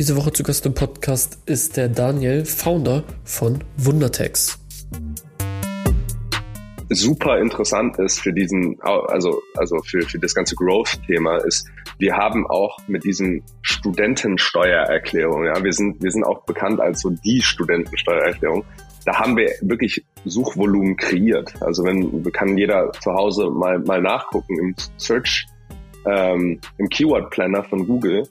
Diese Woche zu Gast im Podcast ist der Daniel, Founder von Wundertex. Super interessant ist für diesen, also, also für, für das ganze Growth-Thema ist, wir haben auch mit diesen Studentensteuererklärungen, ja, wir sind, wir sind auch bekannt als so die Studentensteuererklärung. Da haben wir wirklich Suchvolumen kreiert. Also wenn, kann jeder zu Hause mal, mal nachgucken im Search, ähm, im Keyword Planner von Google,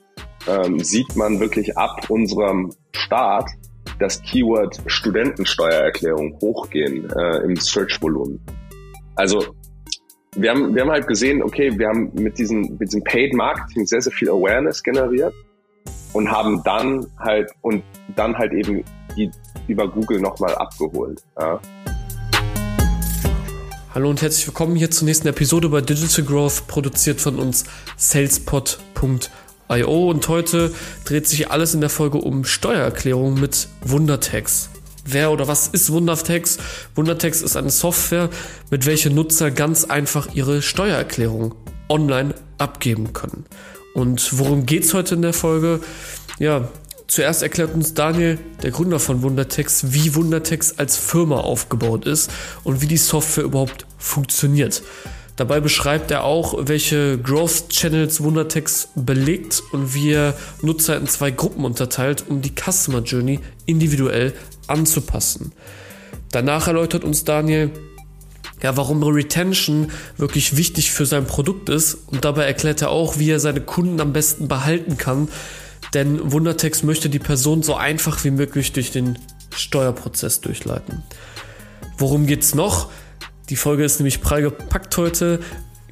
ähm, sieht man wirklich ab unserem Start das Keyword Studentensteuererklärung hochgehen äh, im Search-Volumen. Also wir haben, wir haben halt gesehen, okay, wir haben mit diesem, mit diesem Paid Marketing sehr, sehr viel Awareness generiert und haben dann halt und dann halt eben die über Google nochmal abgeholt. Ja. Hallo und herzlich willkommen hier zur nächsten Episode bei Digital Growth, produziert von uns salespod.com IO und heute dreht sich alles in der Folge um Steuererklärung mit Wundertext. Wer oder was ist Wundertext? Wundertext ist eine Software, mit welcher Nutzer ganz einfach ihre Steuererklärung online abgeben können. Und worum geht's heute in der Folge? Ja, zuerst erklärt uns Daniel, der Gründer von Wundertext, wie Wundertext als Firma aufgebaut ist und wie die Software überhaupt funktioniert. Dabei beschreibt er auch, welche Growth Channels Wundertext belegt und wie er Nutzer in zwei Gruppen unterteilt, um die Customer Journey individuell anzupassen. Danach erläutert uns Daniel, ja, warum Retention wirklich wichtig für sein Produkt ist und dabei erklärt er auch, wie er seine Kunden am besten behalten kann, denn Wundertext möchte die Person so einfach wie möglich durch den Steuerprozess durchleiten. Worum geht's noch? Die Folge ist nämlich prall gepackt heute.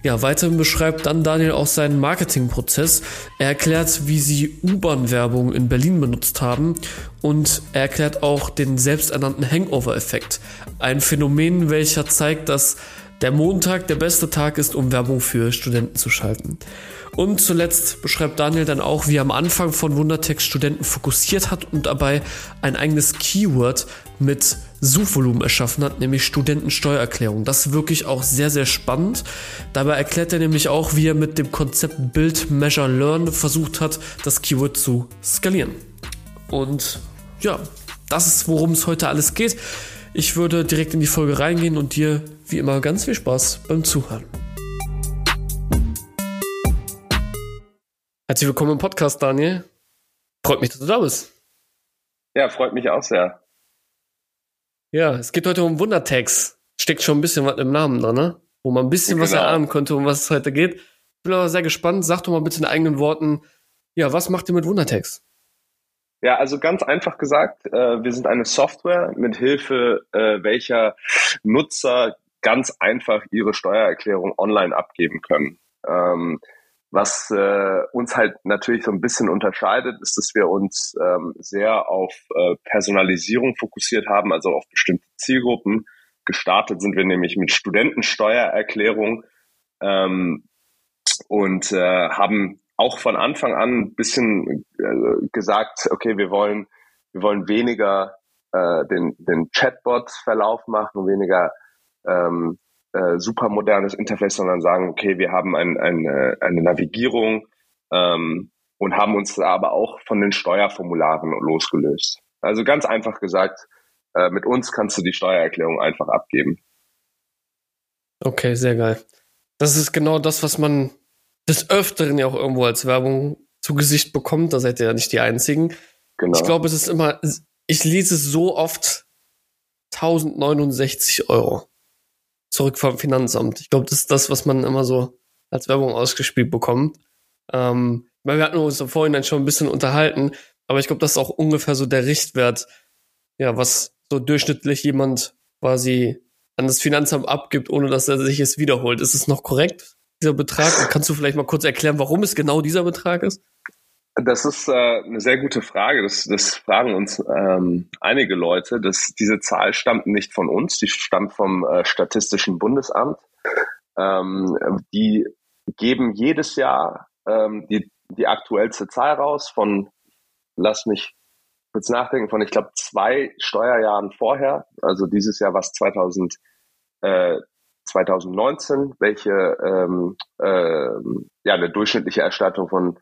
Ja, weiterhin beschreibt dann Daniel auch seinen Marketingprozess. Er erklärt, wie sie U-Bahn-Werbung in Berlin benutzt haben und er erklärt auch den selbsternannten Hangover-Effekt. Ein Phänomen, welcher zeigt, dass der Montag der beste Tag ist, um Werbung für Studenten zu schalten. Und zuletzt beschreibt Daniel dann auch, wie er am Anfang von Wundertext Studenten fokussiert hat und dabei ein eigenes Keyword mit Suchvolumen erschaffen hat, nämlich Studentensteuererklärung. Das ist wirklich auch sehr, sehr spannend. Dabei erklärt er nämlich auch, wie er mit dem Konzept Build, Measure, Learn versucht hat, das Keyword zu skalieren. Und ja, das ist, worum es heute alles geht. Ich würde direkt in die Folge reingehen und dir wie immer ganz viel Spaß beim Zuhören. Herzlich willkommen im Podcast, Daniel. Freut mich, dass du da bist. Ja, freut mich auch sehr. Ja, es geht heute um Wundertags. Steckt schon ein bisschen was im Namen drin, ne? Wo man ein bisschen genau. was erahnen könnte, um was es heute geht. Ich bin aber sehr gespannt. Sag doch mal bitte in eigenen Worten, ja, was macht ihr mit Wundertags? Ja, also ganz einfach gesagt, äh, wir sind eine Software, mit Hilfe äh, welcher Nutzer ganz einfach ihre Steuererklärung online abgeben können. Ähm, was äh, uns halt natürlich so ein bisschen unterscheidet, ist, dass wir uns ähm, sehr auf äh, Personalisierung fokussiert haben, also auf bestimmte Zielgruppen. Gestartet sind wir nämlich mit Studentensteuererklärung ähm, und äh, haben auch von Anfang an ein bisschen äh, gesagt, okay, wir wollen, wir wollen weniger äh, den, den Chatbot-Verlauf machen, weniger ähm, äh, super modernes Interface, sondern sagen, okay, wir haben ein, ein, äh, eine Navigierung ähm, und haben uns aber auch von den Steuerformularen losgelöst. Also ganz einfach gesagt, äh, mit uns kannst du die Steuererklärung einfach abgeben. Okay, sehr geil. Das ist genau das, was man des Öfteren ja auch irgendwo als Werbung zu Gesicht bekommt. Da seid ihr ja nicht die Einzigen. Genau. Ich glaube, es ist immer, ich lese so oft 1069 Euro zurück vom Finanzamt. Ich glaube, das ist das, was man immer so als Werbung ausgespielt bekommt. Ähm, wir hatten uns im Vorhinein schon ein bisschen unterhalten, aber ich glaube, das ist auch ungefähr so der Richtwert, ja, was so durchschnittlich jemand quasi an das Finanzamt abgibt, ohne dass er sich es wiederholt. Ist es noch korrekt, dieser Betrag? Und kannst du vielleicht mal kurz erklären, warum es genau dieser Betrag ist? Das ist äh, eine sehr gute Frage. Das, das fragen uns ähm, einige Leute. Das, diese Zahl stammt nicht von uns, die stammt vom äh, Statistischen Bundesamt. Ähm, die geben jedes Jahr ähm, die, die aktuellste Zahl raus von, lass mich kurz nachdenken, von ich glaube zwei Steuerjahren vorher. Also dieses Jahr war es 2000, äh, 2019, welche ähm, äh, ja eine durchschnittliche Erstattung von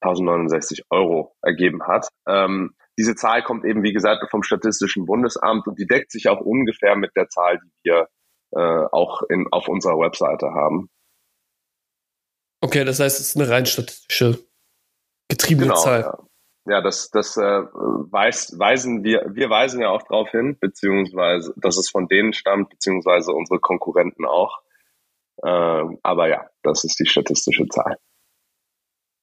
1069 Euro ergeben hat. Ähm, diese Zahl kommt eben, wie gesagt, vom Statistischen Bundesamt und die deckt sich auch ungefähr mit der Zahl, die wir äh, auch in, auf unserer Webseite haben. Okay, das heißt, es ist eine rein statistische getriebene genau, Zahl. Ja. Ja, das, das äh, weiß, weisen wir, wir weisen ja auch darauf hin, beziehungsweise, dass es von denen stammt, beziehungsweise unsere Konkurrenten auch. Äh, aber ja, das ist die statistische Zahl.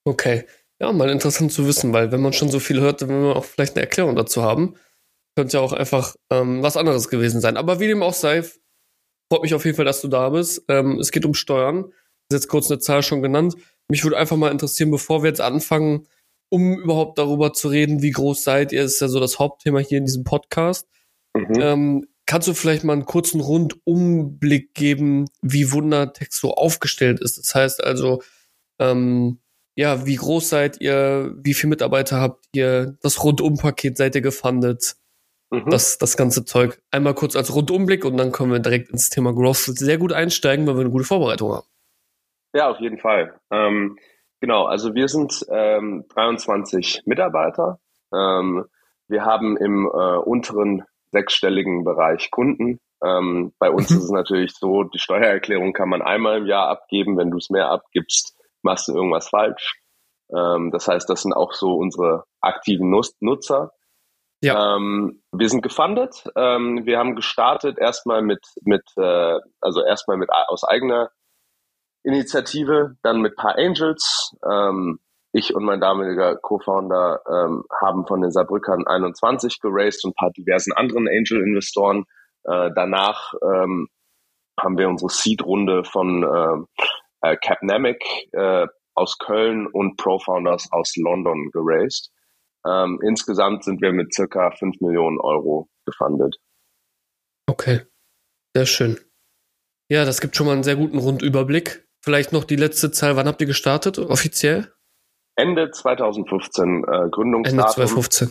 Okay. Ja, mal interessant zu wissen, weil wenn man schon so viel hört, dann will man auch vielleicht eine Erklärung dazu haben. Könnte ja auch einfach ähm, was anderes gewesen sein. Aber wie dem auch sei, freut mich auf jeden Fall, dass du da bist. Ähm, es geht um Steuern. Du hast jetzt kurz eine Zahl schon genannt. Mich würde einfach mal interessieren, bevor wir jetzt anfangen, um überhaupt darüber zu reden, wie groß seid ihr, ist ja so das Hauptthema hier in diesem Podcast. Mhm. Ähm, kannst du vielleicht mal einen kurzen Rundumblick geben, wie Wundertext so aufgestellt ist? Das heißt also, ähm, ja, wie groß seid ihr, wie viele Mitarbeiter habt ihr, das Rundumpaket seid ihr gefundet, mhm. das, das ganze Zeug. Einmal kurz als Rundumblick und dann können wir direkt ins Thema Growth sehr gut einsteigen, weil wir eine gute Vorbereitung haben. Ja, auf jeden Fall. Ähm, Genau, also wir sind ähm, 23 Mitarbeiter. Ähm, wir haben im äh, unteren sechsstelligen Bereich Kunden. Ähm, bei uns mhm. ist es natürlich so, die Steuererklärung kann man einmal im Jahr abgeben. Wenn du es mehr abgibst, machst du irgendwas falsch. Ähm, das heißt, das sind auch so unsere aktiven Nutzer. Ja. Ähm, wir sind gefundet. Ähm, wir haben gestartet erstmal mit, mit äh, also erstmal mit aus eigener Initiative, dann mit paar Angels. Ähm, ich und mein damaliger Co-Founder ähm, haben von den Saarbrückern 21 geraced und ein paar diversen anderen Angel-Investoren. Äh, danach ähm, haben wir unsere Seed-Runde von äh, äh, Capnamic äh, aus Köln und Pro-Founders aus London geraced. Ähm, insgesamt sind wir mit circa 5 Millionen Euro gefundet. Okay, sehr schön. Ja, das gibt schon mal einen sehr guten Rundüberblick. Vielleicht noch die letzte Zahl. Wann habt ihr gestartet, offiziell? Ende 2015, äh, Gründungsdatum. Ende 2015.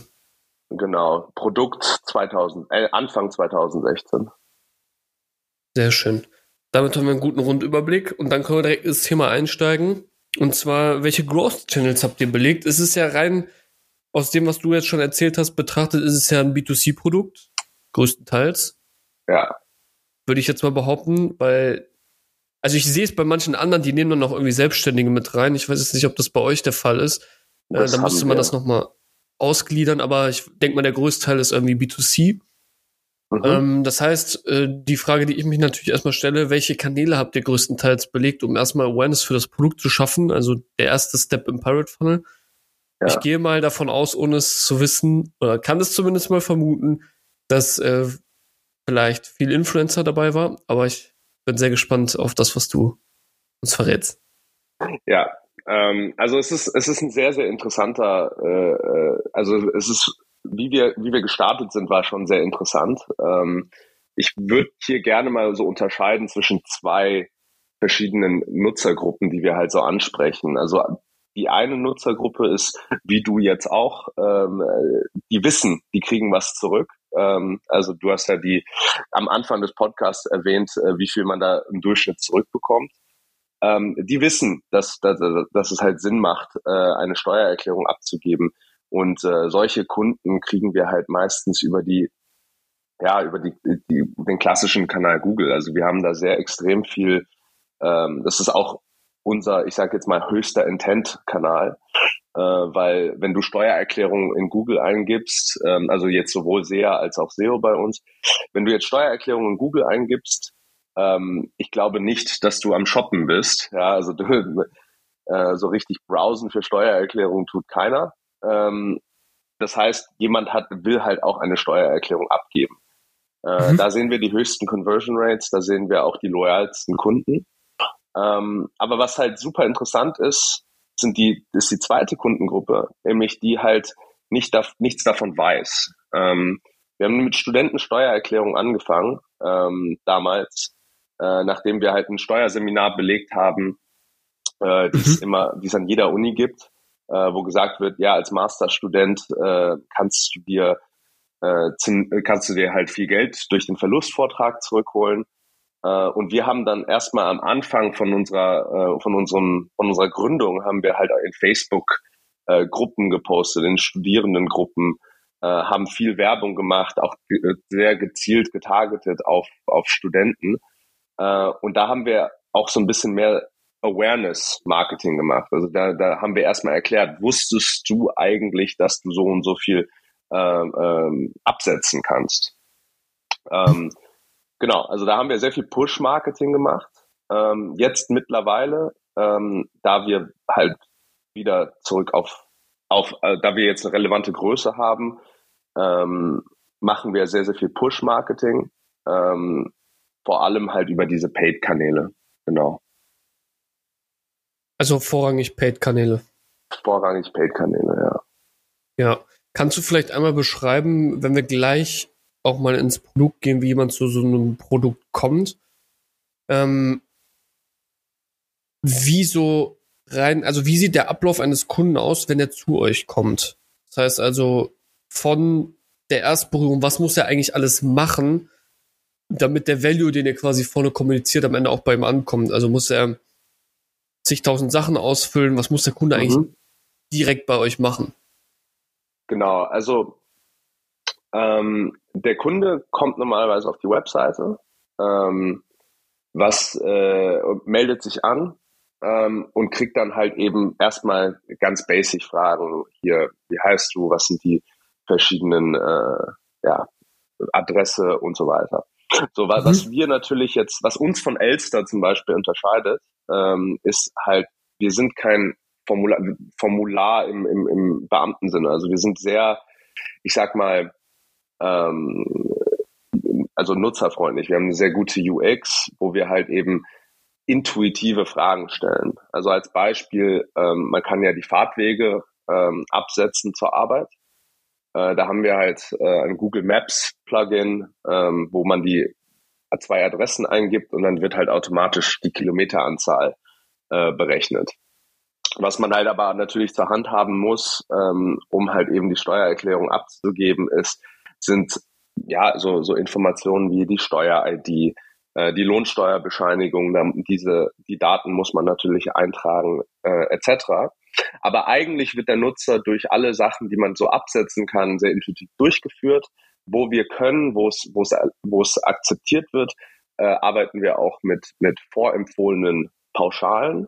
Genau. Produkt 2000, äh, Anfang 2016. Sehr schön. Damit haben wir einen guten Rundüberblick und dann können wir direkt ins Thema einsteigen. Und zwar, welche Growth Channels habt ihr belegt? Es ist ja rein aus dem, was du jetzt schon erzählt hast, betrachtet, ist es ja ein B2C-Produkt. Größtenteils. Ja. Würde ich jetzt mal behaupten, weil also ich sehe es bei manchen anderen, die nehmen dann noch irgendwie Selbstständige mit rein. Ich weiß jetzt nicht, ob das bei euch der Fall ist. Äh, da müsste man wir. das nochmal ausgliedern, aber ich denke mal, der größte Teil ist irgendwie B2C. Mhm. Ähm, das heißt, äh, die Frage, die ich mich natürlich erstmal stelle, welche Kanäle habt ihr größtenteils belegt, um erstmal Awareness für das Produkt zu schaffen? Also der erste Step im Pirate Funnel. Ja. Ich gehe mal davon aus, ohne es zu wissen, oder kann es zumindest mal vermuten, dass äh, vielleicht viel Influencer dabei war, aber ich bin sehr gespannt auf das, was du uns verrätst. Ja, ähm, also es ist, es ist ein sehr, sehr interessanter, äh, äh, also es ist, wie wir, wie wir gestartet sind, war schon sehr interessant. Ähm, ich würde hier gerne mal so unterscheiden zwischen zwei verschiedenen Nutzergruppen, die wir halt so ansprechen. Also die eine Nutzergruppe ist, wie du jetzt auch, ähm, die wissen, die kriegen was zurück. Ähm, also du hast ja die am Anfang des Podcasts erwähnt, äh, wie viel man da im Durchschnitt zurückbekommt. Ähm, die wissen, dass, dass, dass es halt Sinn macht, äh, eine Steuererklärung abzugeben. Und äh, solche Kunden kriegen wir halt meistens über die, ja, über die, die, den klassischen Kanal Google. Also wir haben da sehr extrem viel, ähm, das ist auch unser, ich sage jetzt mal, höchster Intent-Kanal äh, weil wenn du Steuererklärungen in Google eingibst, ähm, also jetzt sowohl SEA als auch SEO bei uns, wenn du jetzt Steuererklärungen in Google eingibst, ähm, ich glaube nicht, dass du am Shoppen bist. Ja, also du, äh, so richtig browsen für Steuererklärungen tut keiner. Ähm, das heißt, jemand hat, will halt auch eine Steuererklärung abgeben. Äh, mhm. Da sehen wir die höchsten Conversion Rates, da sehen wir auch die loyalsten Kunden. Ähm, aber was halt super interessant ist, sind die, ist die zweite Kundengruppe, nämlich die halt nicht da, nichts davon weiß. Ähm, wir haben mit Studentensteuererklärung angefangen, ähm, damals, äh, nachdem wir halt ein Steuerseminar belegt haben, äh, die es mhm. immer, die es an jeder Uni gibt, äh, wo gesagt wird, ja, als Masterstudent äh, kannst du dir äh, kannst du dir halt viel Geld durch den Verlustvortrag zurückholen. Äh, und wir haben dann erstmal am Anfang von unserer, äh, von unserem, von unserer Gründung haben wir halt in Facebook äh, Gruppen gepostet, in Studierendengruppen, äh, haben viel Werbung gemacht, auch ge sehr gezielt getargetet auf, auf Studenten. Äh, und da haben wir auch so ein bisschen mehr Awareness-Marketing gemacht. Also da, da haben wir erstmal erklärt, wusstest du eigentlich, dass du so und so viel ähm, ähm, absetzen kannst? Ähm, genau, also da haben wir sehr viel Push-Marketing gemacht. Ähm, jetzt mittlerweile, ähm, da wir halt wieder zurück auf, auf äh, da wir jetzt eine relevante Größe haben, ähm, machen wir sehr, sehr viel Push-Marketing. Ähm, vor allem halt über diese Paid-Kanäle. Genau. Also vorrangig Paid-Kanäle. Vorrangig Paid-Kanäle, ja. Ja. Kannst du vielleicht einmal beschreiben, wenn wir gleich auch mal ins Produkt gehen, wie jemand zu so einem Produkt kommt? Ähm, wie so rein, also wie sieht der Ablauf eines Kunden aus, wenn er zu euch kommt? Das heißt also von der Erstberührung, was muss er eigentlich alles machen, damit der Value, den er quasi vorne kommuniziert, am Ende auch bei ihm ankommt? Also muss er zigtausend Sachen ausfüllen, was muss der Kunde mhm. eigentlich direkt bei euch machen? Genau, also ähm, der Kunde kommt normalerweise auf die Webseite, ähm, was äh, meldet sich an ähm, und kriegt dann halt eben erstmal ganz basic Fragen hier, wie heißt du, was sind die verschiedenen äh, ja, Adresse und so weiter. So, was, mhm. was wir natürlich jetzt, was uns von Elster zum Beispiel unterscheidet, ähm, ist halt, wir sind kein Formular, Formular im, im, im Beamtensinne. Also wir sind sehr, ich sag mal, ähm, also nutzerfreundlich. Wir haben eine sehr gute UX, wo wir halt eben intuitive Fragen stellen. Also als Beispiel, ähm, man kann ja die Fahrtwege ähm, absetzen zur Arbeit. Äh, da haben wir halt äh, ein Google Maps Plugin, ähm, wo man die zwei Adressen eingibt und dann wird halt automatisch die Kilometeranzahl äh, berechnet. Was man halt aber natürlich zur Hand haben muss, ähm, um halt eben die Steuererklärung abzugeben, ist, sind ja so, so Informationen wie die Steuer-ID, äh, die Lohnsteuerbescheinigung, diese, die Daten muss man natürlich eintragen, äh, etc. Aber eigentlich wird der Nutzer durch alle Sachen, die man so absetzen kann, sehr intuitiv durchgeführt. Wo wir können, wo es, akzeptiert wird, äh, arbeiten wir auch mit, mit vorempfohlenen Pauschalen,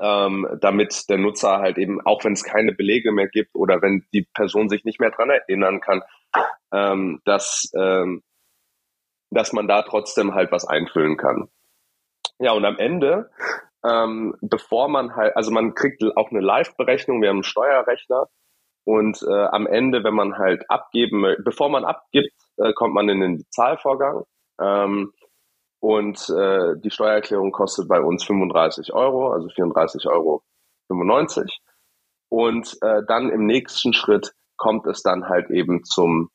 ähm, damit der Nutzer halt eben, auch wenn es keine Belege mehr gibt oder wenn die Person sich nicht mehr dran erinnern kann, ähm, dass, ähm, dass man da trotzdem halt was einfüllen kann. Ja, und am Ende, ähm, bevor man halt, also man kriegt auch eine Live-Berechnung, wir haben einen Steuerrechner und äh, am Ende, wenn man halt abgeben, bevor man abgibt, äh, kommt man in den Zahlvorgang. Ähm, und äh, die Steuererklärung kostet bei uns 35 Euro, also 34,95 Euro. Und äh, dann im nächsten Schritt kommt es dann halt eben zum,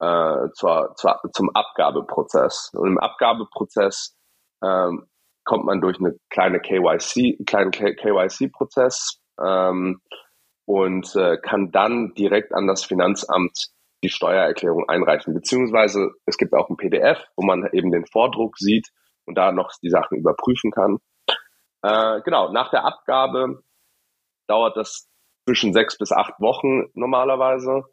äh, zur, zur, zum Abgabeprozess. Und im Abgabeprozess ähm, kommt man durch eine kleine KYC, kleinen KYC-Prozess ähm, und äh, kann dann direkt an das Finanzamt die Steuererklärung einreichen. Beziehungsweise es gibt auch ein PDF, wo man eben den Vordruck sieht und da noch die Sachen überprüfen kann. Äh, genau, nach der Abgabe dauert das zwischen sechs bis acht Wochen normalerweise.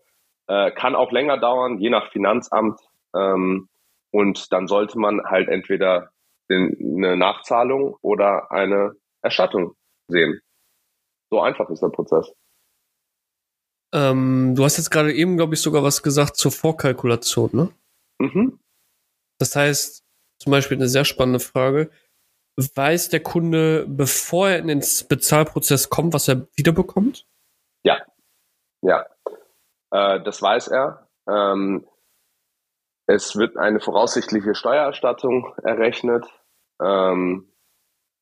Äh, kann auch länger dauern, je nach Finanzamt. Ähm, und dann sollte man halt entweder eine Nachzahlung oder eine Erstattung sehen. So einfach ist der Prozess. Ähm, du hast jetzt gerade eben, glaube ich, sogar was gesagt zur Vorkalkulation, ne? Mhm. Das heißt, zum Beispiel eine sehr spannende Frage. Weiß der Kunde, bevor er in den Bezahlprozess kommt, was er wiederbekommt? Ja, ja, äh, das weiß er. Ähm, es wird eine voraussichtliche Steuererstattung errechnet. Ähm,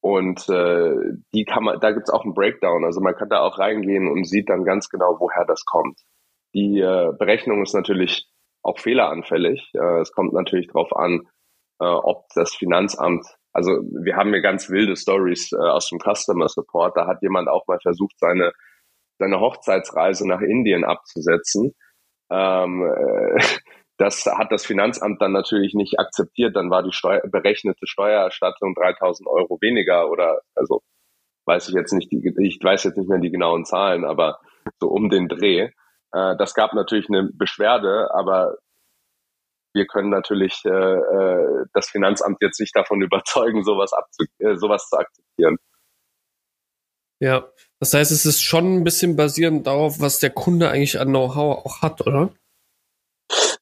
und äh, die kann man, da gibt's auch einen Breakdown. Also man kann da auch reingehen und sieht dann ganz genau, woher das kommt. Die äh, Berechnung ist natürlich auch fehleranfällig. Äh, es kommt natürlich darauf an, äh, ob das Finanzamt, also wir haben hier ganz wilde Stories äh, aus dem Customer Support. Da hat jemand auch mal versucht, seine seine Hochzeitsreise nach Indien abzusetzen. Ähm, äh, das hat das Finanzamt dann natürlich nicht akzeptiert. Dann war die Steuer, berechnete Steuererstattung 3000 Euro weniger oder also weiß ich jetzt nicht, die, ich weiß jetzt nicht mehr die genauen Zahlen, aber so um den Dreh. Äh, das gab natürlich eine Beschwerde, aber wir können natürlich äh, äh das Finanzamt jetzt nicht davon überzeugen, sowas, abzu äh, sowas zu akzeptieren. Ja, das heißt, es ist schon ein bisschen basierend darauf, was der Kunde eigentlich an Know-how auch hat, oder?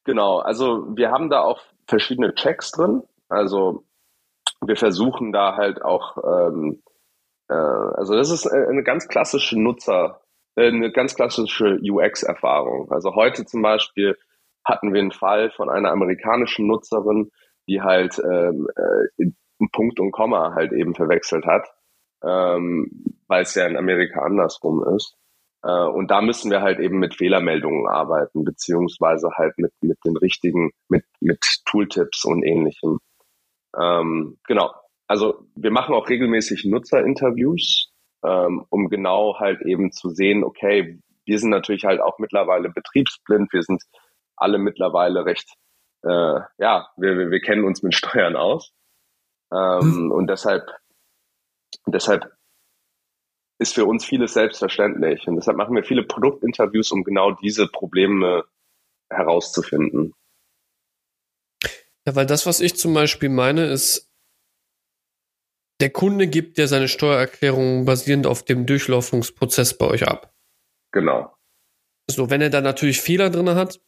Genau, also wir haben da auch verschiedene Checks drin. Also wir versuchen da halt auch, ähm, äh, also das ist eine ganz klassische Nutzer, äh, eine ganz klassische UX-Erfahrung. Also heute zum Beispiel hatten wir einen Fall von einer amerikanischen Nutzerin, die halt ähm, äh, Punkt und Komma halt eben verwechselt hat, ähm, weil es ja in Amerika andersrum ist. Äh, und da müssen wir halt eben mit Fehlermeldungen arbeiten, beziehungsweise halt mit, mit den richtigen, mit, mit Tooltips und ähnlichem. Ähm, genau. Also wir machen auch regelmäßig Nutzerinterviews, ähm, um genau halt eben zu sehen, okay, wir sind natürlich halt auch mittlerweile betriebsblind, wir sind alle mittlerweile recht, äh, ja, wir, wir, wir kennen uns mit Steuern aus. Ähm, mhm. Und deshalb, deshalb ist für uns vieles selbstverständlich. Und deshalb machen wir viele Produktinterviews, um genau diese Probleme herauszufinden. Ja, weil das, was ich zum Beispiel meine, ist, der Kunde gibt ja seine Steuererklärung basierend auf dem Durchlaufungsprozess bei euch ab. Genau. So, wenn er da natürlich Fehler drin hat,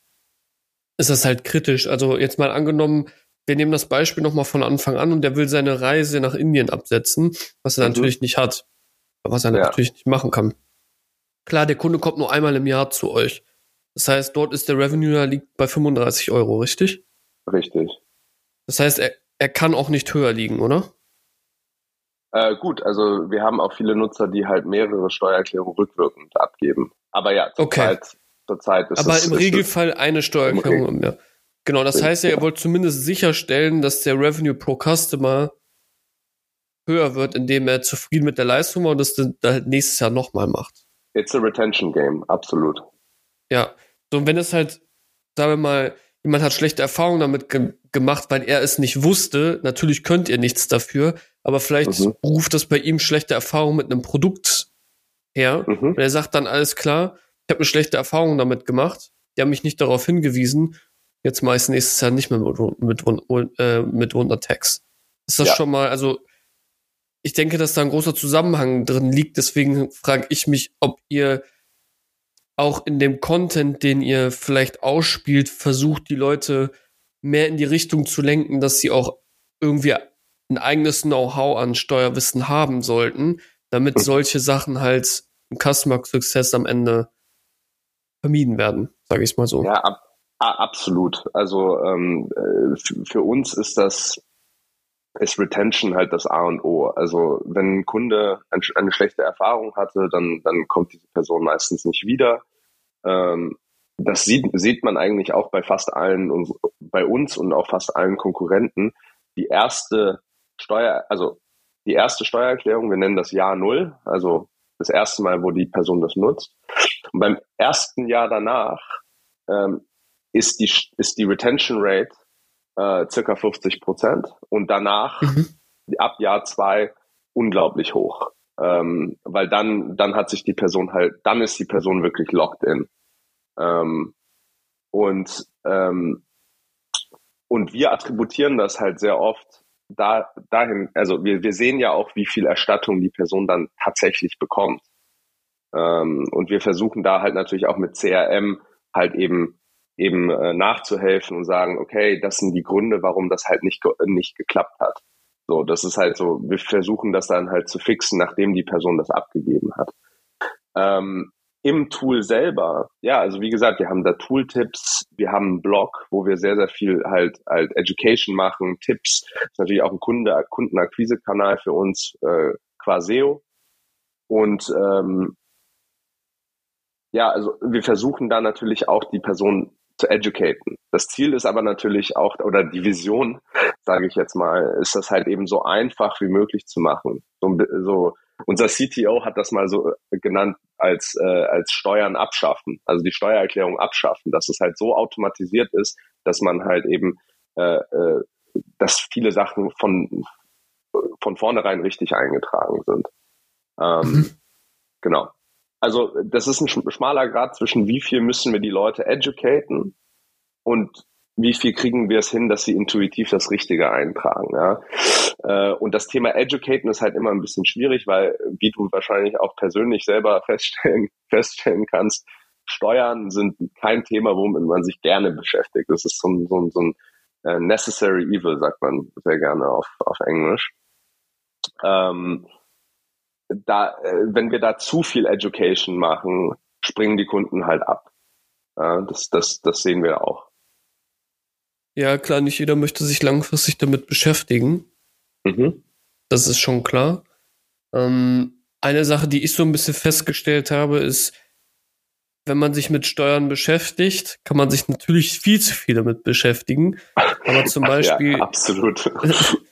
ist das halt kritisch. Also jetzt mal angenommen, wir nehmen das Beispiel nochmal von Anfang an und der will seine Reise nach Indien absetzen, was er mhm. natürlich nicht hat was er ja. natürlich nicht machen kann. Klar, der Kunde kommt nur einmal im Jahr zu euch. Das heißt, dort ist der Revenue liegt bei 35 Euro, richtig? Richtig. Das heißt, er, er kann auch nicht höher liegen, oder? Äh, gut, also wir haben auch viele Nutzer, die halt mehrere Steuererklärungen rückwirkend abgeben. Aber ja, zurzeit okay. zur Zeit ist Aber es, im Regelfall eine Steuererklärung im Jahr. Genau, das heißt ja, ihr wollt zumindest sicherstellen, dass der Revenue pro Customer höher wird, indem er zufrieden mit der Leistung war und das dann halt nächstes Jahr nochmal macht. It's a retention game, absolut. Ja, so und wenn es halt, sagen wir mal, jemand hat schlechte Erfahrungen damit ge gemacht, weil er es nicht wusste, natürlich könnt ihr nichts dafür, aber vielleicht mhm. ruft das bei ihm schlechte Erfahrungen mit einem Produkt her mhm. und er sagt dann, alles klar, ich habe eine schlechte Erfahrung damit gemacht, die haben mich nicht darauf hingewiesen, jetzt meist nächstes Jahr nicht mehr mit, mit, äh, mit Wundertext. Ist das ja. schon mal, also ich denke, dass da ein großer Zusammenhang drin liegt. Deswegen frage ich mich, ob ihr auch in dem Content, den ihr vielleicht ausspielt, versucht, die Leute mehr in die Richtung zu lenken, dass sie auch irgendwie ein eigenes Know-how an Steuerwissen haben sollten, damit hm. solche Sachen halt im Customer Success am Ende vermieden werden, sage ich mal so. Ja, ab, absolut. Also ähm, äh, für uns ist das ist Retention halt das A und O. Also wenn ein Kunde eine schlechte Erfahrung hatte, dann, dann kommt diese Person meistens nicht wieder. Ähm, das sieht, sieht man eigentlich auch bei fast allen, bei uns und auch fast allen Konkurrenten. Die erste Steuer, also die erste Steuererklärung, wir nennen das Jahr Null, also das erste Mal, wo die Person das nutzt. Und beim ersten Jahr danach ähm, ist, die, ist die Retention Rate äh, circa 50 Prozent und danach mhm. ab Jahr zwei unglaublich hoch. Ähm, weil dann, dann hat sich die Person halt, dann ist die Person wirklich locked in. Ähm, und, ähm, und wir attributieren das halt sehr oft da, dahin, also wir, wir sehen ja auch, wie viel Erstattung die Person dann tatsächlich bekommt. Ähm, und wir versuchen da halt natürlich auch mit CRM halt eben eben äh, nachzuhelfen und sagen, okay, das sind die Gründe, warum das halt nicht, nicht geklappt hat. So, das ist halt so, wir versuchen das dann halt zu fixen, nachdem die Person das abgegeben hat. Ähm, Im Tool selber, ja, also wie gesagt, wir haben da Tooltips, wir haben einen Blog, wo wir sehr, sehr viel halt, halt Education machen, Tipps, das ist natürlich auch ein Kunde, Kundenakquise-Kanal für uns, äh, Quaseo. Und ähm, ja, also wir versuchen da natürlich auch die Person zu educaten. Das Ziel ist aber natürlich auch, oder die Vision, sage ich jetzt mal, ist das halt eben so einfach wie möglich zu machen. So, so unser CTO hat das mal so genannt als, äh, als Steuern abschaffen, also die Steuererklärung abschaffen, dass es halt so automatisiert ist, dass man halt eben, äh, äh, dass viele Sachen von, von vornherein richtig eingetragen sind. Ähm, mhm. Genau. Also das ist ein schmaler Grad zwischen wie viel müssen wir die Leute educaten und wie viel kriegen wir es hin, dass sie intuitiv das Richtige eintragen. Ja? Äh, und das Thema Educaten ist halt immer ein bisschen schwierig, weil, wie du wahrscheinlich auch persönlich selber feststellen, feststellen kannst, Steuern sind kein Thema, womit man sich gerne beschäftigt. Das ist so ein, so ein, so ein uh, necessary evil, sagt man sehr gerne auf, auf Englisch. Ähm, da, äh, wenn wir da zu viel Education machen, springen die Kunden halt ab. Ja, das, das, das sehen wir auch. Ja, klar, nicht jeder möchte sich langfristig damit beschäftigen. Mhm. Das ist schon klar. Ähm, eine Sache, die ich so ein bisschen festgestellt habe, ist, wenn man sich mit Steuern beschäftigt, kann man sich natürlich viel zu viel damit beschäftigen. Aber zum Beispiel. ja, absolut.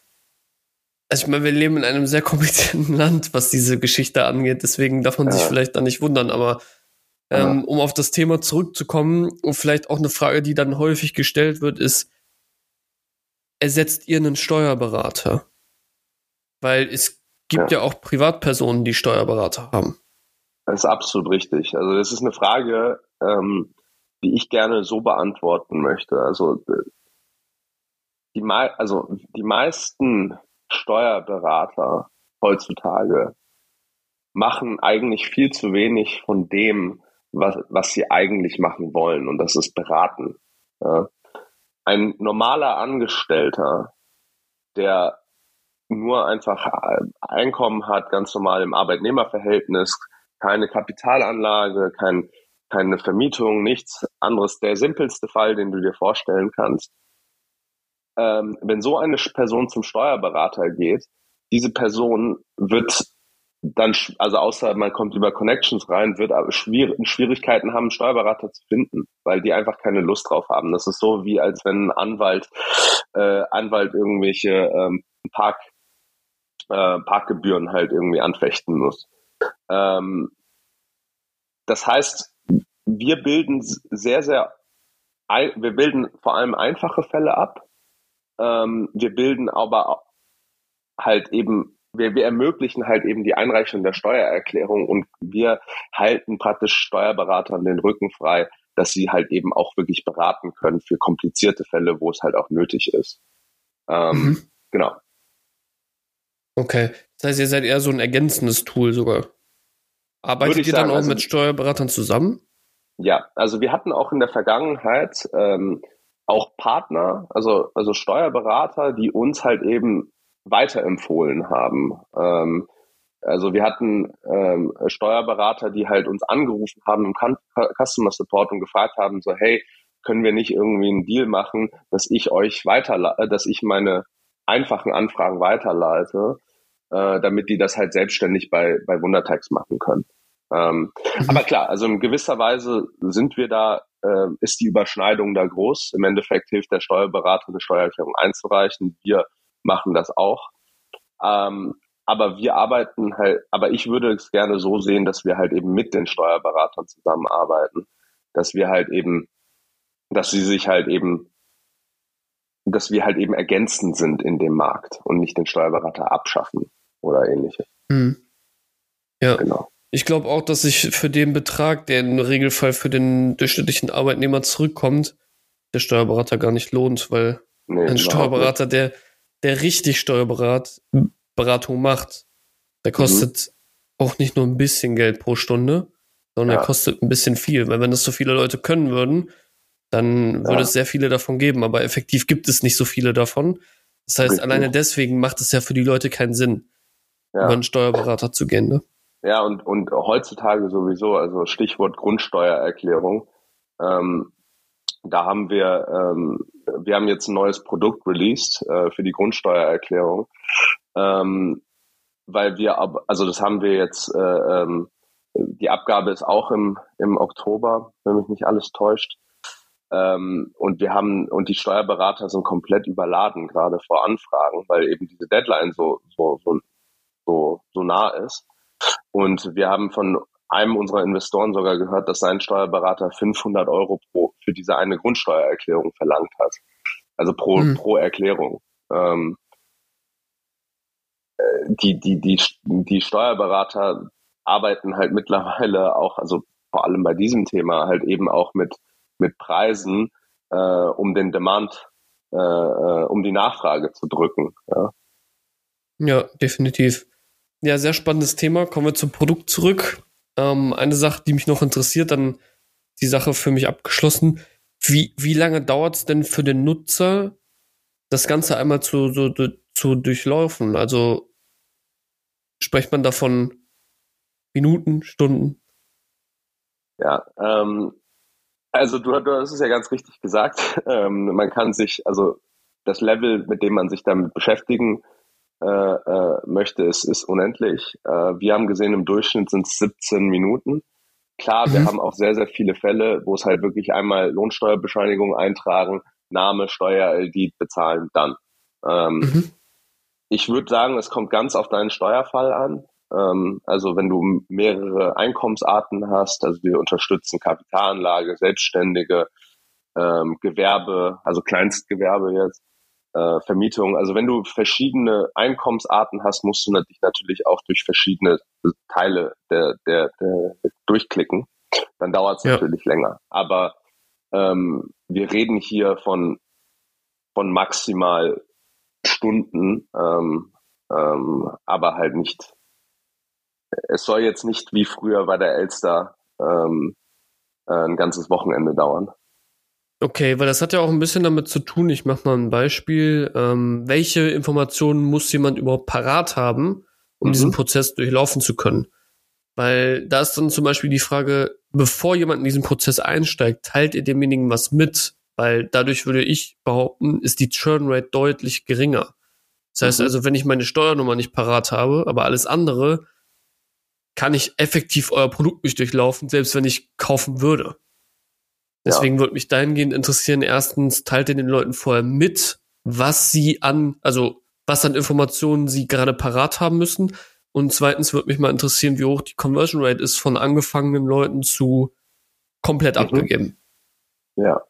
Also ich meine, wir leben in einem sehr komplizierten Land, was diese Geschichte angeht, deswegen darf man ja. sich vielleicht da nicht wundern, aber ähm, um auf das Thema zurückzukommen und vielleicht auch eine Frage, die dann häufig gestellt wird, ist, ersetzt ihr einen Steuerberater? Weil es gibt ja, ja auch Privatpersonen, die Steuerberater haben. Das ist absolut richtig. Also das ist eine Frage, ähm, die ich gerne so beantworten möchte. Also die, also die meisten Steuerberater heutzutage machen eigentlich viel zu wenig von dem, was, was sie eigentlich machen wollen. Und das ist beraten. Ja. Ein normaler Angestellter, der nur einfach Einkommen hat, ganz normal im Arbeitnehmerverhältnis, keine Kapitalanlage, kein, keine Vermietung, nichts anderes. Der simpelste Fall, den du dir vorstellen kannst. Ähm, wenn so eine Person zum Steuerberater geht, diese Person wird dann, also außer man kommt über Connections rein, wird aber schwierig, Schwierigkeiten haben, einen Steuerberater zu finden, weil die einfach keine Lust drauf haben. Das ist so wie als wenn ein Anwalt, äh, Anwalt irgendwelche ähm, Park, äh, Parkgebühren halt irgendwie anfechten muss. Ähm, das heißt, wir bilden sehr, sehr, wir bilden vor allem einfache Fälle ab. Ähm, wir bilden aber halt eben wir, wir ermöglichen halt eben die Einreichung der Steuererklärung und wir halten praktisch Steuerberatern den Rücken frei, dass sie halt eben auch wirklich beraten können für komplizierte Fälle, wo es halt auch nötig ist. Ähm, mhm. Genau. Okay. Das heißt, ihr seid eher so ein ergänzendes Tool sogar. Arbeitet ihr sagen, dann auch also, mit Steuerberatern zusammen? Ja, also wir hatten auch in der Vergangenheit ähm, auch Partner, also, also Steuerberater, die uns halt eben weiterempfohlen haben. Ähm, also wir hatten ähm, Steuerberater, die halt uns angerufen haben im Customer Support und gefragt haben, so hey, können wir nicht irgendwie einen Deal machen, dass ich euch weiter, dass ich meine einfachen Anfragen weiterleite, äh, damit die das halt selbstständig bei, bei Wundertags machen können. Ähm, mhm. Aber klar, also in gewisser Weise sind wir da, äh, ist die Überschneidung da groß. Im Endeffekt hilft der Steuerberater, eine Steuererklärung einzureichen. Wir machen das auch. Ähm, aber wir arbeiten halt, aber ich würde es gerne so sehen, dass wir halt eben mit den Steuerberatern zusammenarbeiten, dass wir halt eben, dass sie sich halt eben, dass wir halt eben ergänzend sind in dem Markt und nicht den Steuerberater abschaffen oder ähnliches. Hm. Ja. Genau. Ich glaube auch, dass sich für den Betrag, der im Regelfall für den durchschnittlichen Arbeitnehmer zurückkommt, der Steuerberater gar nicht lohnt, weil nee, ein Steuerberater, der der richtig Steuerberatung macht, der kostet mhm. auch nicht nur ein bisschen Geld pro Stunde, sondern ja. er kostet ein bisschen viel. Weil wenn das so viele Leute können würden, dann würde ja. es sehr viele davon geben. Aber effektiv gibt es nicht so viele davon. Das heißt, richtig. alleine deswegen macht es ja für die Leute keinen Sinn, ja. über einen Steuerberater zu gehen. Ne? Ja, und, und heutzutage sowieso, also Stichwort Grundsteuererklärung. Ähm, da haben wir, ähm, wir haben jetzt ein neues Produkt released äh, für die Grundsteuererklärung, ähm, weil wir, ab, also das haben wir jetzt, äh, ähm, die Abgabe ist auch im, im Oktober, wenn mich nicht alles täuscht. Ähm, und wir haben, und die Steuerberater sind komplett überladen, gerade vor Anfragen, weil eben diese Deadline so, so, so, so, so nah ist. Und wir haben von einem unserer Investoren sogar gehört, dass sein Steuerberater 500 Euro pro für diese eine Grundsteuererklärung verlangt hat. Also pro, mhm. pro Erklärung. Ähm, die, die, die, die Steuerberater arbeiten halt mittlerweile auch, also vor allem bei diesem Thema, halt eben auch mit, mit Preisen, äh, um den Demand, äh, äh um die Nachfrage zu drücken. Ja. ja, definitiv. Ja, sehr spannendes Thema. Kommen wir zum Produkt zurück. Ähm, eine Sache, die mich noch interessiert, dann die Sache für mich abgeschlossen. Wie, wie lange dauert es denn für den Nutzer, das Ganze einmal zu, so, zu durchlaufen? Also spricht man davon Minuten, Stunden? Ja, ähm, also du, du hast es ja ganz richtig gesagt. Ähm, man kann sich, also das Level, mit dem man sich damit beschäftigen äh, äh, möchte, ist, ist unendlich. Äh, wir haben gesehen, im Durchschnitt sind es 17 Minuten. Klar, mhm. wir haben auch sehr, sehr viele Fälle, wo es halt wirklich einmal Lohnsteuerbescheinigung eintragen, Name, Steuer-ID bezahlen, dann. Ähm, mhm. Ich würde sagen, es kommt ganz auf deinen Steuerfall an. Ähm, also wenn du mehrere Einkommensarten hast, also wir unterstützen Kapitalanlage, Selbstständige, ähm, Gewerbe, also Kleinstgewerbe jetzt, äh, Vermietung. Also wenn du verschiedene Einkommensarten hast, musst du dich natürlich auch durch verschiedene Teile der, der, der durchklicken. Dann dauert es ja. natürlich länger. Aber ähm, wir reden hier von, von maximal Stunden, ähm, ähm, aber halt nicht. Es soll jetzt nicht wie früher bei der Elster ähm, äh, ein ganzes Wochenende dauern. Okay, weil das hat ja auch ein bisschen damit zu tun, ich mache mal ein Beispiel, ähm, welche Informationen muss jemand überhaupt parat haben, um mhm. diesen Prozess durchlaufen zu können? Weil da ist dann zum Beispiel die Frage, bevor jemand in diesen Prozess einsteigt, teilt ihr demjenigen was mit? Weil dadurch würde ich behaupten, ist die Churn Rate deutlich geringer. Das heißt mhm. also, wenn ich meine Steuernummer nicht parat habe, aber alles andere, kann ich effektiv euer Produkt nicht durchlaufen, selbst wenn ich kaufen würde. Deswegen ja. würde mich dahingehend interessieren, erstens, teilt ihr den Leuten vorher mit, was sie an, also was an Informationen sie gerade parat haben müssen. Und zweitens würde mich mal interessieren, wie hoch die Conversion Rate ist von angefangenen Leuten zu komplett mhm. abgegeben. Ja.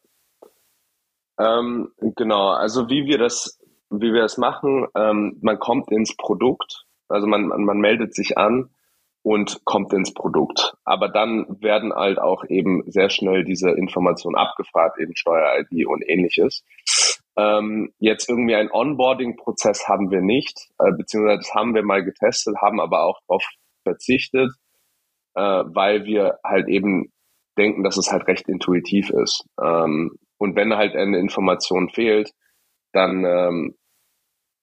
Ähm, genau, also wie wir das, wie wir das machen, ähm, man kommt ins Produkt, also man, man, man meldet sich an und kommt ins Produkt. Aber dann werden halt auch eben sehr schnell diese Informationen abgefragt, eben Steuer-ID und ähnliches. Ähm, jetzt irgendwie ein Onboarding-Prozess haben wir nicht, äh, beziehungsweise das haben wir mal getestet, haben aber auch darauf verzichtet, äh, weil wir halt eben denken, dass es halt recht intuitiv ist. Ähm, und wenn halt eine Information fehlt, dann ähm,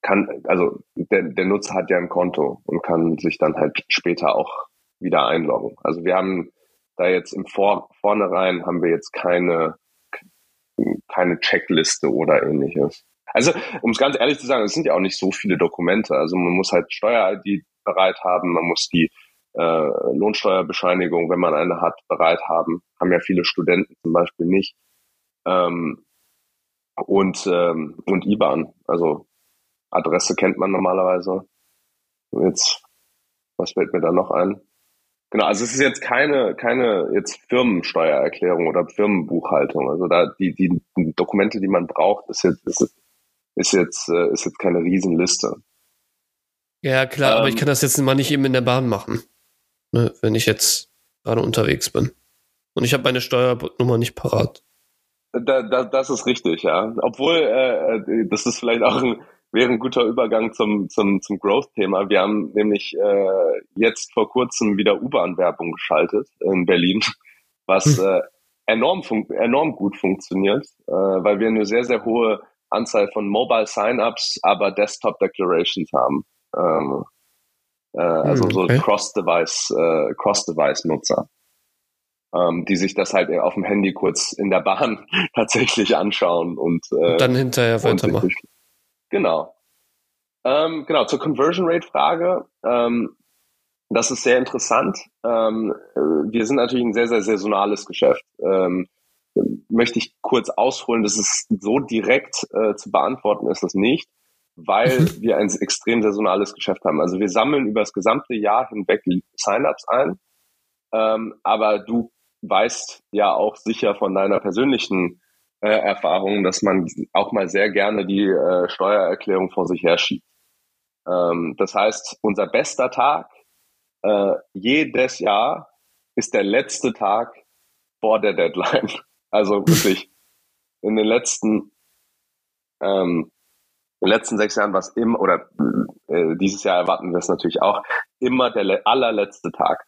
kann, also der, der Nutzer hat ja ein Konto und kann sich dann halt später auch wieder einloggen. Also wir haben da jetzt im Vor Vornherein haben wir jetzt keine, keine Checkliste oder ähnliches. Also, um es ganz ehrlich zu sagen, es sind ja auch nicht so viele Dokumente. Also man muss halt Steuer-ID bereit haben, man muss die äh, Lohnsteuerbescheinigung, wenn man eine hat, bereit haben. Haben ja viele Studenten zum Beispiel nicht. Ähm, und, ähm, und IBAN. Also Adresse kennt man normalerweise. Jetzt, was fällt mir da noch ein? Genau, also es ist jetzt keine, keine jetzt Firmensteuererklärung oder Firmenbuchhaltung. Also da die, die Dokumente, die man braucht, ist jetzt, ist, ist jetzt, äh, ist jetzt keine Riesenliste. Ja, klar, ähm, aber ich ähm, kann das jetzt mal nicht eben in der Bahn machen. Ne, wenn ich jetzt gerade unterwegs bin. Und ich habe meine Steuernummer nicht parat. Da, da, das ist richtig, ja. Obwohl, äh, äh das ist vielleicht auch ein wäre ein guter Übergang zum, zum, zum Growth-Thema. Wir haben nämlich äh, jetzt vor kurzem wieder U-Bahn-Werbung geschaltet in Berlin, was hm. äh, enorm, enorm gut funktioniert, äh, weil wir eine sehr, sehr hohe Anzahl von Mobile Sign-ups, aber Desktop Declarations haben. Ähm, äh, also hm, okay. so Cross-Device, äh, Cross-Device-Nutzer. Ähm, die sich das halt auf dem Handy kurz in der Bahn tatsächlich anschauen und, äh, und dann hinterher weitermachen. Genau. Ähm, genau, zur Conversion Rate Frage. Ähm, das ist sehr interessant. Ähm, wir sind natürlich ein sehr, sehr saisonales Geschäft. Ähm, möchte ich kurz ausholen, das ist so direkt äh, zu beantworten ist das nicht, weil wir ein extrem saisonales Geschäft haben. Also wir sammeln über das gesamte Jahr hinweg Sign-ups ein, ähm, aber du weißt ja auch sicher von deiner persönlichen äh, Erfahrung, dass man auch mal sehr gerne die äh, Steuererklärung vor sich herschiebt. Ähm, das heißt, unser bester Tag äh, jedes Jahr ist der letzte Tag vor der Deadline. Also wirklich in den letzten ähm, in den letzten sechs Jahren war es immer, oder äh, dieses Jahr erwarten wir es natürlich auch, immer der allerletzte Tag.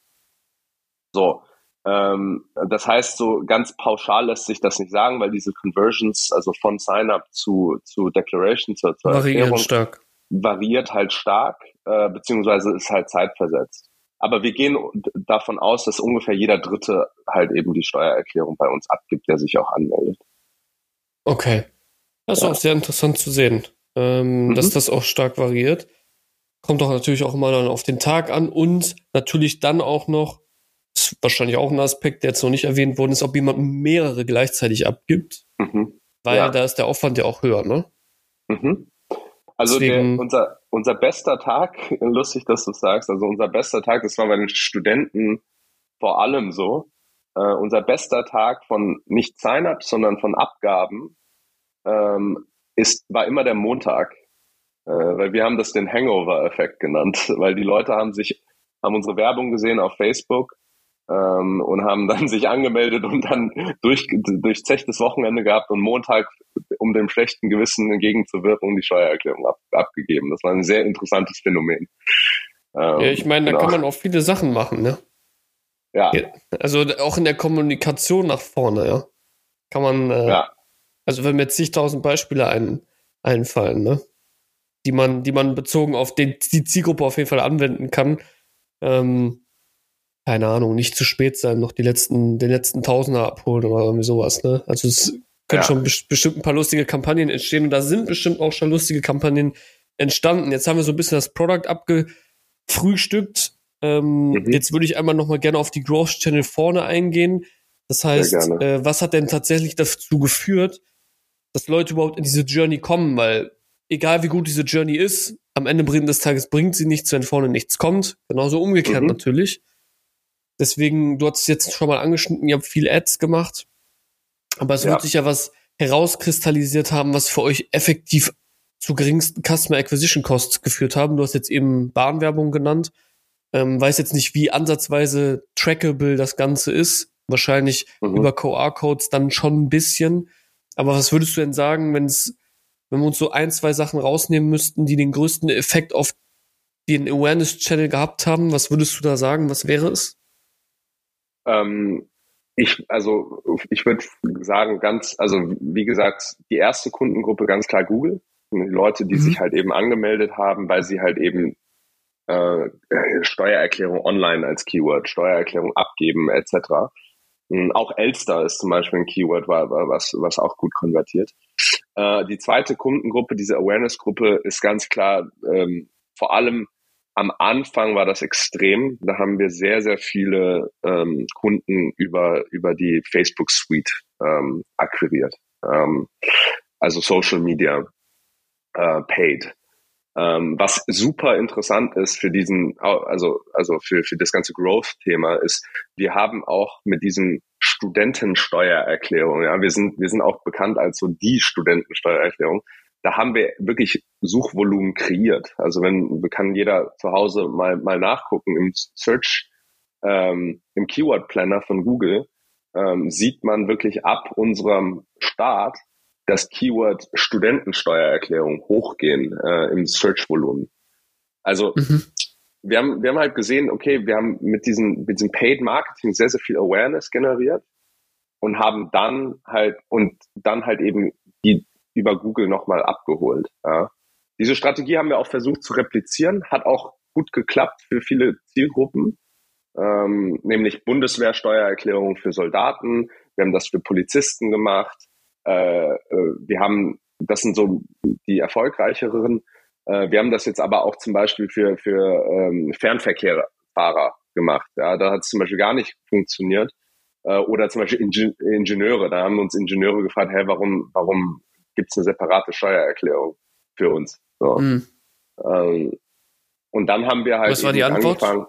So, ähm, das heißt, so ganz pauschal lässt sich das nicht sagen, weil diese Conversions, also von Sign-up zu, zu Declaration, zur, zur Variieren stark. variiert halt stark, äh, beziehungsweise ist halt zeitversetzt. Aber wir gehen davon aus, dass ungefähr jeder Dritte halt eben die Steuererklärung bei uns abgibt, der sich auch anmeldet. Okay. Das ist ja. auch sehr interessant zu sehen, ähm, mhm. dass das auch stark variiert. Kommt doch natürlich auch immer dann auf den Tag an und natürlich dann auch noch, ist wahrscheinlich auch ein Aspekt, der jetzt noch nicht erwähnt worden ist, ob jemand mehrere gleichzeitig abgibt. Mhm. Weil ja. da ist der Aufwand ja auch höher, ne? Mhm. Also der, unser, unser bester Tag, lustig, dass du sagst, also unser bester Tag, das war bei den Studenten vor allem so, äh, unser bester Tag von nicht Sign-ups, sondern von Abgaben ähm, ist, war immer der Montag. Äh, weil wir haben das den Hangover-Effekt genannt, weil die Leute haben sich, haben unsere Werbung gesehen auf Facebook ähm, und haben dann sich angemeldet und dann durch, durchzechtes Wochenende gehabt und Montag, um dem schlechten Gewissen entgegenzuwirken, die Steuererklärung ab, abgegeben. Das war ein sehr interessantes Phänomen. Ähm, ja, ich meine, da genau. kann man auch viele Sachen machen, ne? Ja. Also auch in der Kommunikation nach vorne, ja. Kann man, äh, ja. also wenn mir zigtausend Beispiele ein, einfallen, ne? Die man, die man bezogen auf den, die Zielgruppe auf jeden Fall anwenden kann. Ähm, keine Ahnung, nicht zu spät sein, noch die letzten, den letzten Tausender abholen oder irgendwie sowas, ne? Also es können ja. schon be bestimmt ein paar lustige Kampagnen entstehen und da sind bestimmt auch schon lustige Kampagnen entstanden. Jetzt haben wir so ein bisschen das Product abgefrühstückt. Ähm, mhm. Jetzt würde ich einmal noch mal gerne auf die Growth Channel vorne eingehen. Das heißt, äh, was hat denn tatsächlich dazu geführt, dass Leute überhaupt in diese Journey kommen? Weil egal wie gut diese Journey ist, am Ende des Tages bringt sie nichts, wenn vorne nichts kommt. Genauso umgekehrt mhm. natürlich. Deswegen, du hast es jetzt schon mal angeschnitten, ihr habt viel Ads gemacht, aber es ja. wird sich ja was herauskristallisiert haben, was für euch effektiv zu geringsten Customer Acquisition Costs geführt haben. Du hast jetzt eben Bahnwerbung genannt. Ähm, weiß jetzt nicht, wie ansatzweise trackable das Ganze ist. Wahrscheinlich mhm. über QR-Codes dann schon ein bisschen. Aber was würdest du denn sagen, wenn es, wenn wir uns so ein, zwei Sachen rausnehmen müssten, die den größten Effekt auf den Awareness-Channel gehabt haben? Was würdest du da sagen? Was wäre es? Ähm, ich, also ich würde sagen, ganz, also wie gesagt, die erste Kundengruppe ganz klar Google. Die Leute, die mhm. sich halt eben angemeldet haben, weil sie halt eben äh, Steuererklärung online als Keyword, Steuererklärung abgeben etc. Hm, auch Elster ist zum Beispiel ein Keyword, was, was auch gut konvertiert. Äh, die zweite Kundengruppe, diese Awareness-Gruppe, ist ganz klar ähm, vor allem am Anfang war das extrem. Da haben wir sehr, sehr viele ähm, Kunden über, über die Facebook Suite ähm, akquiriert. Ähm, also Social Media äh, paid. Ähm, was super interessant ist für diesen, also, also für, für das ganze Growth-Thema ist, wir haben auch mit diesen Studentensteuererklärung, ja, wir sind, wir sind auch bekannt als so die Studentensteuererklärung, da haben wir wirklich Suchvolumen kreiert. Also wenn kann jeder zu Hause mal mal nachgucken im Search ähm, im Keyword Planner von Google ähm, sieht man wirklich ab unserem Start das Keyword Studentensteuererklärung hochgehen äh, im Search-Volumen. Also mhm. wir haben wir haben halt gesehen, okay, wir haben mit diesem mit diesem Paid Marketing sehr sehr viel Awareness generiert und haben dann halt und dann halt eben über Google nochmal abgeholt. Ja. Diese Strategie haben wir auch versucht zu replizieren, hat auch gut geklappt für viele Zielgruppen, ähm, nämlich Bundeswehrsteuererklärung für Soldaten. Wir haben das für Polizisten gemacht. Äh, äh, wir haben, das sind so die erfolgreicheren. Äh, wir haben das jetzt aber auch zum Beispiel für, für ähm, Fernverkehrfahrer gemacht. Ja, da hat es zum Beispiel gar nicht funktioniert. Äh, oder zum Beispiel Ingenieure. Da haben uns Ingenieure gefragt, hey, warum, warum gibt es eine separate Steuererklärung für uns. So. Mhm. Ähm, und dann haben wir halt Was war die Antwort? angefangen.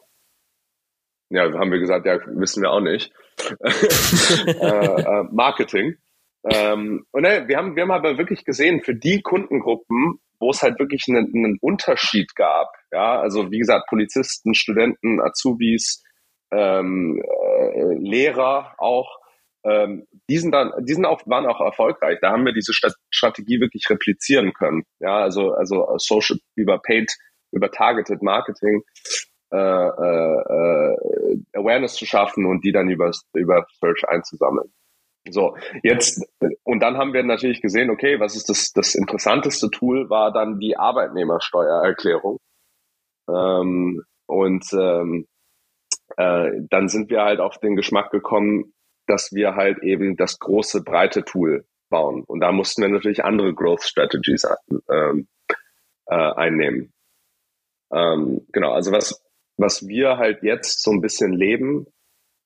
Ja, haben wir gesagt, ja, wissen wir auch nicht. äh, äh, Marketing. Ähm, und äh, wir haben, wir haben aber wirklich gesehen, für die Kundengruppen, wo es halt wirklich einen, einen Unterschied gab. Ja, also wie gesagt, Polizisten, Studenten, Azubis, ähm, äh, Lehrer auch, ähm, die sind dann, die sind auch, waren auch erfolgreich. Da haben wir diese Strategie wirklich replizieren können. Ja, also, also Social über Paid, über Targeted Marketing äh, äh, äh, Awareness zu schaffen und die dann über, über Search einzusammeln. So, jetzt, und dann haben wir natürlich gesehen, okay, was ist das, das interessanteste Tool war dann die Arbeitnehmersteuererklärung. Ähm, und ähm, äh, dann sind wir halt auf den Geschmack gekommen, dass wir halt eben das große, breite Tool bauen. Und da mussten wir natürlich andere Growth Strategies ähm, äh, einnehmen. Ähm, genau, also was, was wir halt jetzt so ein bisschen leben,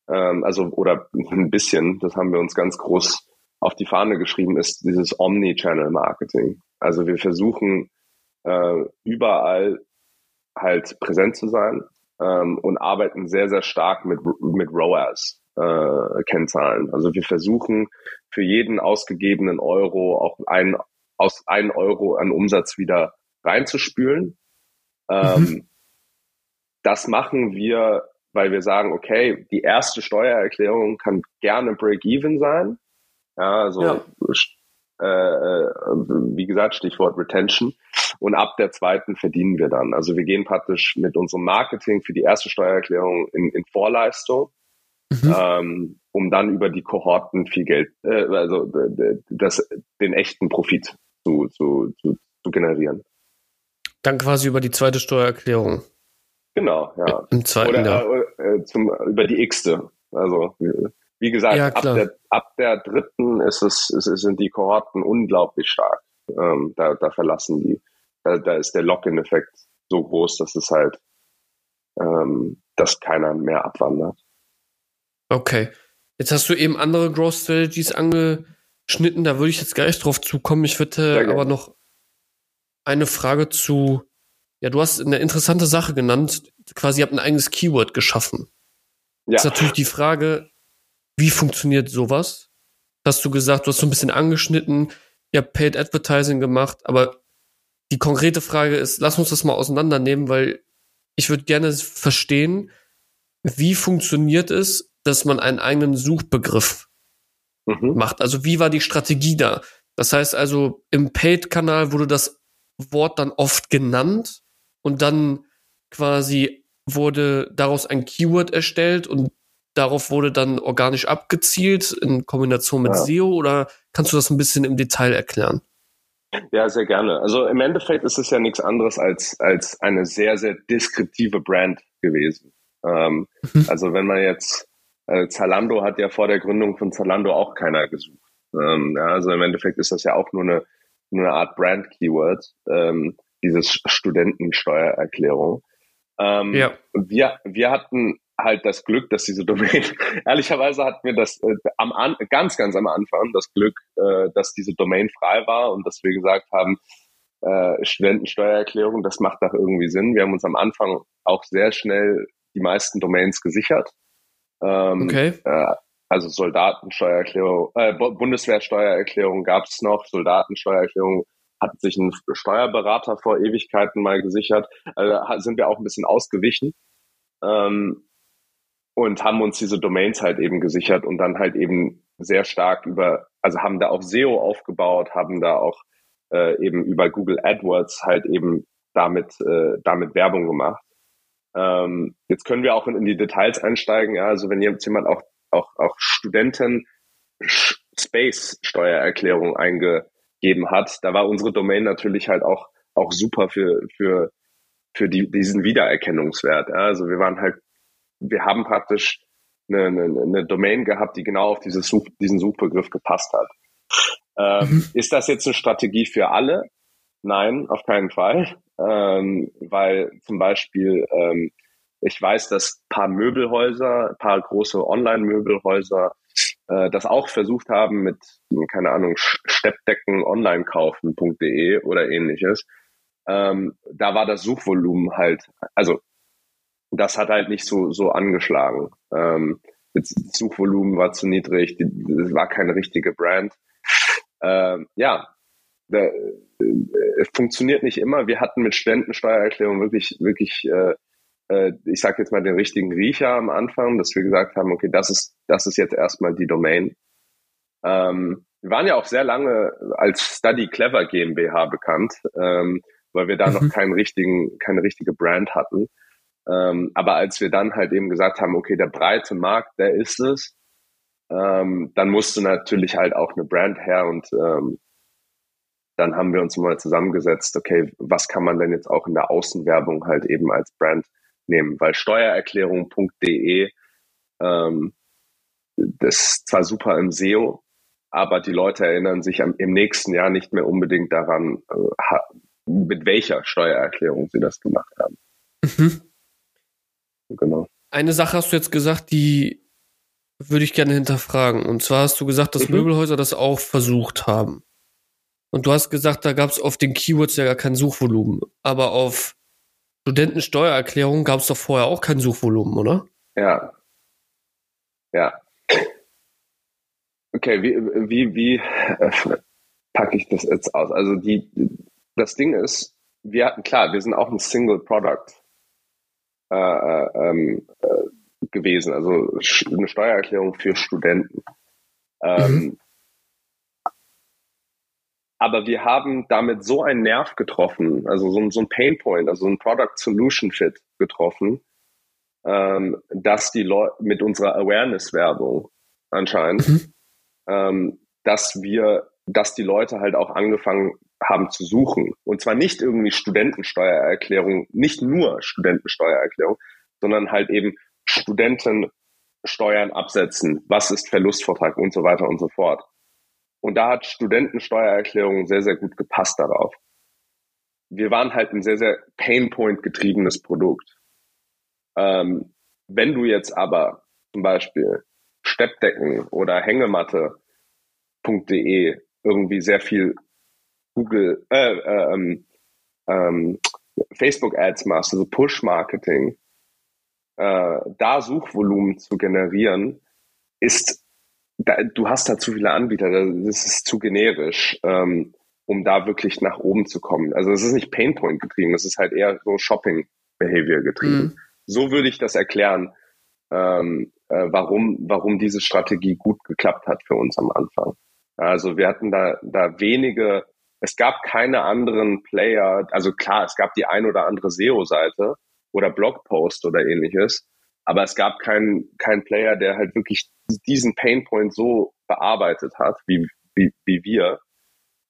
ähm, also oder ein bisschen, das haben wir uns ganz groß auf die Fahne geschrieben, ist dieses Omni-Channel-Marketing. Also wir versuchen äh, überall halt präsent zu sein ähm, und arbeiten sehr, sehr stark mit, mit ROAS. Äh, Kennzahlen. Also wir versuchen für jeden ausgegebenen Euro auch ein, aus ein Euro an Umsatz wieder reinzuspülen. Ähm, mhm. Das machen wir weil wir sagen, okay, die erste Steuererklärung kann gerne Break-Even sein. Ja, also ja. Äh, äh, wie gesagt, Stichwort Retention. Und ab der zweiten verdienen wir dann. Also wir gehen praktisch mit unserem Marketing für die erste Steuererklärung in, in Vorleistung, mhm. ähm, um dann über die Kohorten viel Geld, äh, also das, den echten Profit zu, zu, zu, zu generieren. Dann quasi über die zweite Steuererklärung. Genau, ja. Im zweiten oder, Jahr. Äh, zum, über die x-te. Also, wie gesagt, ja, ab, der, ab der dritten ist es, ist, sind die Kohorten unglaublich stark. Ähm, da, da verlassen die, da, da ist der Lock-in-Effekt so groß, dass es halt, ähm, dass keiner mehr abwandert. Okay. Jetzt hast du eben andere Growth Strategies angeschnitten, da würde ich jetzt gleich drauf zukommen. Ich würde aber noch eine Frage zu ja, du hast eine interessante Sache genannt. Quasi, ihr habt ein eigenes Keyword geschaffen. Ja. Ist natürlich die Frage, wie funktioniert sowas? Hast du gesagt, du hast so ein bisschen angeschnitten, ihr habt Paid Advertising gemacht, aber die konkrete Frage ist, lass uns das mal auseinandernehmen, weil ich würde gerne verstehen, wie funktioniert es, dass man einen eigenen Suchbegriff mhm. macht? Also wie war die Strategie da? Das heißt also, im Paid-Kanal wurde das Wort dann oft genannt und dann quasi wurde daraus ein Keyword erstellt und darauf wurde dann organisch abgezielt in Kombination mit ja. SEO oder kannst du das ein bisschen im Detail erklären? Ja, sehr gerne. Also im Endeffekt ist es ja nichts anderes als, als eine sehr, sehr deskriptive Brand gewesen. Ähm, mhm. Also wenn man jetzt, äh, Zalando hat ja vor der Gründung von Zalando auch keiner gesucht. Ähm, ja, also im Endeffekt ist das ja auch nur eine, nur eine Art Brand-Keyword. Ähm, dieses Studentensteuererklärung. Ähm, ja. wir, wir hatten halt das Glück, dass diese Domain, ehrlicherweise hatten wir das äh, am an, ganz, ganz am Anfang das Glück, äh, dass diese Domain frei war und dass wir gesagt haben, äh, Studentensteuererklärung, das macht doch irgendwie Sinn. Wir haben uns am Anfang auch sehr schnell die meisten Domains gesichert. Ähm, okay. Äh, also Soldatensteuererklärung, äh, Bundeswehrsteuererklärung gab es noch, Soldatensteuererklärung hat sich ein Steuerberater vor Ewigkeiten mal gesichert. Also sind wir auch ein bisschen ausgewichen ähm, und haben uns diese Domains halt eben gesichert und dann halt eben sehr stark über, also haben da auch SEO aufgebaut, haben da auch äh, eben über Google AdWords halt eben damit, äh, damit Werbung gemacht. Ähm, jetzt können wir auch in, in die Details einsteigen. Ja, also wenn jetzt jemand auch, auch, auch Studenten Space Steuererklärung einge, gegeben hat. Da war unsere Domain natürlich halt auch, auch super für, für, für die, diesen Wiedererkennungswert. Ja. Also wir waren halt, wir haben praktisch eine, eine, eine Domain gehabt, die genau auf dieses Such, diesen Suchbegriff gepasst hat. Ähm, mhm. Ist das jetzt eine Strategie für alle? Nein, auf keinen Fall. Ähm, weil zum Beispiel ähm, ich weiß, dass paar Möbelhäuser, paar große Online-Möbelhäuser äh, das auch versucht haben mit, keine Ahnung, Steppdecken online kaufen.de oder ähnliches. Ähm, da war das Suchvolumen halt, also das hat halt nicht so, so angeschlagen. Ähm, das Suchvolumen war zu niedrig, es war keine richtige Brand. Ähm, ja, äh, funktioniert nicht immer. Wir hatten mit Studentensteuererklärung wirklich, wirklich, äh, äh, ich sage jetzt mal den richtigen Riecher am Anfang, dass wir gesagt haben, okay, das ist, das ist jetzt erstmal die Domain. Ähm, wir waren ja auch sehr lange als Study Clever GmbH bekannt, ähm, weil wir da mhm. noch keinen richtigen, keine richtige Brand hatten. Ähm, aber als wir dann halt eben gesagt haben, okay, der breite Markt, der ist es, ähm, dann musste natürlich halt auch eine Brand her und ähm, dann haben wir uns mal zusammengesetzt, okay, was kann man denn jetzt auch in der Außenwerbung halt eben als Brand nehmen? Weil Steuererklärung.de, ähm, das ist zwar super im SEO, aber die Leute erinnern sich am, im nächsten Jahr nicht mehr unbedingt daran, äh, mit welcher Steuererklärung sie das gemacht haben. Mhm. Genau. Eine Sache hast du jetzt gesagt, die würde ich gerne hinterfragen. Und zwar hast du gesagt, dass mhm. Möbelhäuser das auch versucht haben. Und du hast gesagt, da gab es auf den Keywords ja gar kein Suchvolumen. Aber auf Studentensteuererklärung gab es doch vorher auch kein Suchvolumen, oder? Ja. Ja. Okay, wie, wie, wie äh, packe ich das jetzt aus? Also die, das Ding ist, wir hatten, klar, wir sind auch ein Single Product äh, äh, ähm, äh, gewesen, also eine Steuererklärung für Studenten. Ähm, mhm. Aber wir haben damit so einen Nerv getroffen, also so, so ein Pain Point, also ein Product Solution Fit getroffen, ähm, dass die Leute mit unserer Awareness-Werbung anscheinend, mhm. ähm, dass wir, dass die Leute halt auch angefangen haben zu suchen. Und zwar nicht irgendwie Studentensteuererklärung, nicht nur Studentensteuererklärung, sondern halt eben Studentensteuern absetzen, was ist Verlustvortrag und so weiter und so fort. Und da hat Studentensteuererklärung sehr, sehr gut gepasst darauf. Wir waren halt ein sehr, sehr Painpoint getriebenes Produkt. Ähm, wenn du jetzt aber zum Beispiel Steppdecken oder Hängematte.de irgendwie sehr viel Google, äh, äh, ähm, ähm, Facebook Ads machst, also Push Marketing, äh, da Suchvolumen zu generieren, ist da, du hast da zu viele Anbieter, das ist zu generisch, ähm, um da wirklich nach oben zu kommen. Also es ist nicht Painpoint getrieben, es ist halt eher so Shopping Behavior getrieben. Mhm. So würde ich das erklären, ähm, äh, warum, warum diese Strategie gut geklappt hat für uns am Anfang. Also wir hatten da, da wenige, es gab keine anderen Player, also klar, es gab die ein oder andere SEO-Seite oder Blogpost oder ähnliches, aber es gab keinen keinen Player, der halt wirklich diesen Painpoint so bearbeitet hat, wie, wie, wie wir.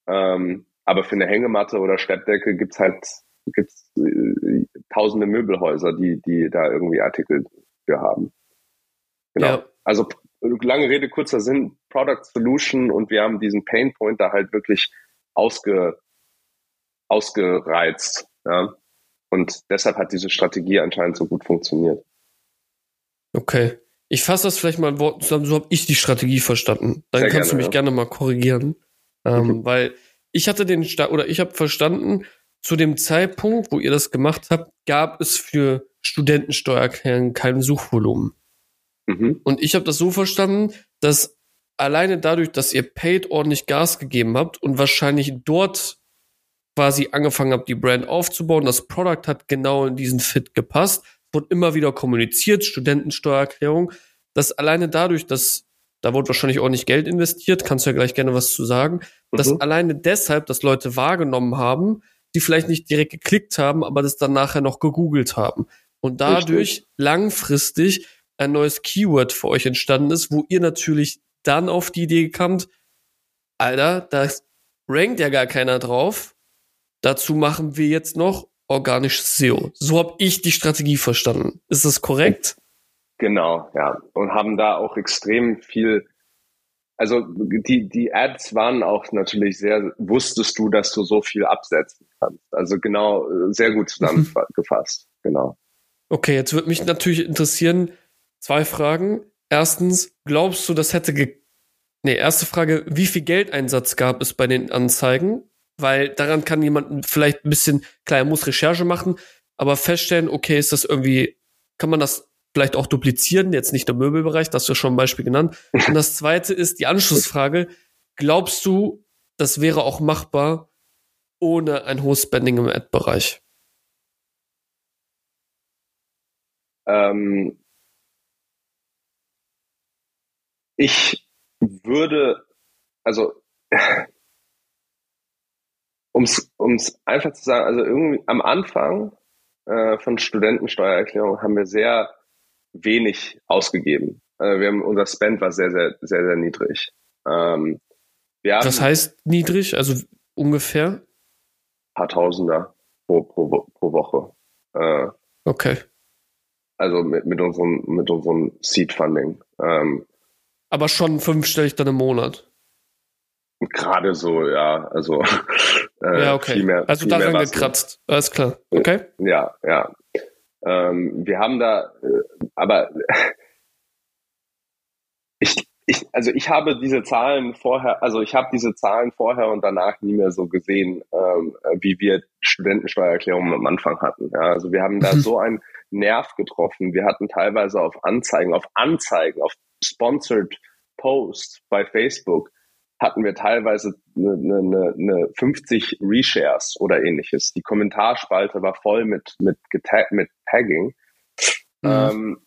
Ähm, aber für eine Hängematte oder Steppdecke gibt's halt gibt's, äh, tausende Möbelhäuser, die, die da irgendwie Artikel für haben. Genau. Ja. Also lange Rede, kurzer Sinn, Product Solution und wir haben diesen Painpoint da halt wirklich ausge, ausgereizt. Ja? Und deshalb hat diese Strategie anscheinend so gut funktioniert. Okay. Ich fasse das vielleicht mal in Worten zusammen, so habe ich die Strategie verstanden. Dann Sehr kannst gerne, du mich ja. gerne mal korrigieren. Ähm, mhm. Weil ich hatte den, Sta oder ich habe verstanden, zu dem Zeitpunkt, wo ihr das gemacht habt, gab es für Studentensteuererklärungen kein Suchvolumen. Mhm. Und ich habe das so verstanden, dass alleine dadurch, dass ihr Paid ordentlich Gas gegeben habt und wahrscheinlich dort quasi angefangen habt, die Brand aufzubauen, das Product hat genau in diesen Fit gepasst, wurde immer wieder kommuniziert, Studentensteuererklärung, dass alleine dadurch, dass da wurde wahrscheinlich auch nicht Geld investiert, kannst du ja gleich gerne was zu sagen, mhm. dass alleine deshalb, dass Leute wahrgenommen haben, die vielleicht nicht direkt geklickt haben, aber das dann nachher noch gegoogelt haben. Und dadurch Richtig. langfristig ein neues Keyword für euch entstanden ist, wo ihr natürlich dann auf die Idee kamt, Alter, da rankt ja gar keiner drauf. Dazu machen wir jetzt noch organisches SEO. So habe ich die Strategie verstanden. Ist das korrekt? Genau, ja. Und haben da auch extrem viel, also die, die Ads waren auch natürlich sehr, wusstest du, dass du so viel absetzen kannst. Also genau, sehr gut zusammengefasst, genau. Okay, jetzt würde mich natürlich interessieren, zwei Fragen. Erstens, glaubst du, das hätte ge Nee, erste Frage, wie viel Geldeinsatz gab es bei den Anzeigen? Weil daran kann jemand vielleicht ein bisschen, klar, er muss Recherche machen, aber feststellen, okay, ist das irgendwie, kann man das vielleicht auch duplizieren, jetzt nicht im Möbelbereich, das hast du schon ein Beispiel genannt. Und das zweite ist die Anschlussfrage, glaubst du, das wäre auch machbar, ohne ein hohes Spending im Ad-Bereich? Ähm, ich würde, also um es einfach zu sagen, also irgendwie am Anfang äh, von Studentensteuererklärung haben wir sehr wenig ausgegeben. Äh, wir haben, unser Spend war sehr, sehr, sehr, sehr niedrig. Ähm, wir haben, Was heißt niedrig? Also ungefähr? Paar Tausender pro, pro, pro Woche. Äh, okay. Also mit, mit unserem, mit unserem Seed Funding. Ähm, Aber schon fünfstellig dann im Monat. Gerade so, ja. Also äh, ja, okay. Viel mehr, also daran gekratzt. Alles klar. Okay. Ja, ja. Ähm, wir haben da, äh, aber ich, ich, also ich habe diese Zahlen vorher, also ich habe diese Zahlen vorher und danach nie mehr so gesehen, ähm, wie wir Studentensteuererklärungen am Anfang hatten. Ja, also wir haben da mhm. so einen Nerv getroffen. Wir hatten teilweise auf Anzeigen, auf Anzeigen, auf Sponsored Posts bei Facebook hatten wir teilweise eine, eine, eine 50 Reshares oder ähnliches. Die Kommentarspalte war voll mit, mit, getag, mit Tagging. Mhm. Ähm,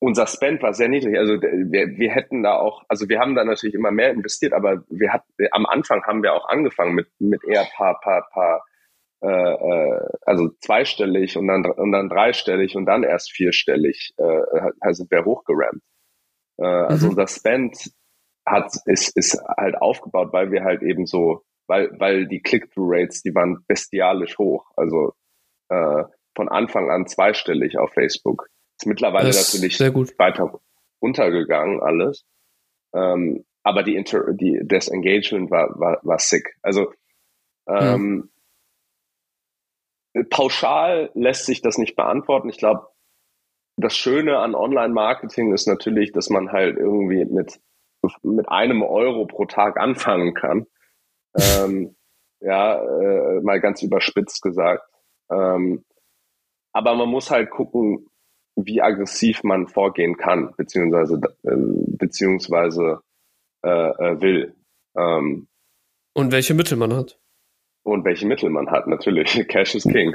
unser Spend war sehr niedrig. Also wir, wir hätten da auch, also wir haben da natürlich immer mehr investiert, aber wir hatten am Anfang haben wir auch angefangen mit mit eher paar paar paar äh, äh, also zweistellig und dann und dann dreistellig und dann erst vierstellig äh, sind wir hochgerammt. Äh, also mhm. unser Spend hat, ist, ist halt aufgebaut, weil wir halt eben so, weil, weil die Click-Through-Rates, die waren bestialisch hoch. Also äh, von Anfang an zweistellig auf Facebook. Ist mittlerweile ist natürlich weiter runtergegangen alles. Ähm, aber die, Inter die das Engagement war, war, war sick. Also ähm, ja. pauschal lässt sich das nicht beantworten. Ich glaube, das Schöne an Online-Marketing ist natürlich, dass man halt irgendwie mit mit einem Euro pro Tag anfangen kann. ähm, ja, äh, mal ganz überspitzt gesagt. Ähm, aber man muss halt gucken, wie aggressiv man vorgehen kann, beziehungsweise, äh, beziehungsweise äh, äh, will. Ähm, und welche Mittel man hat. Und welche Mittel man hat, natürlich. Cash is King.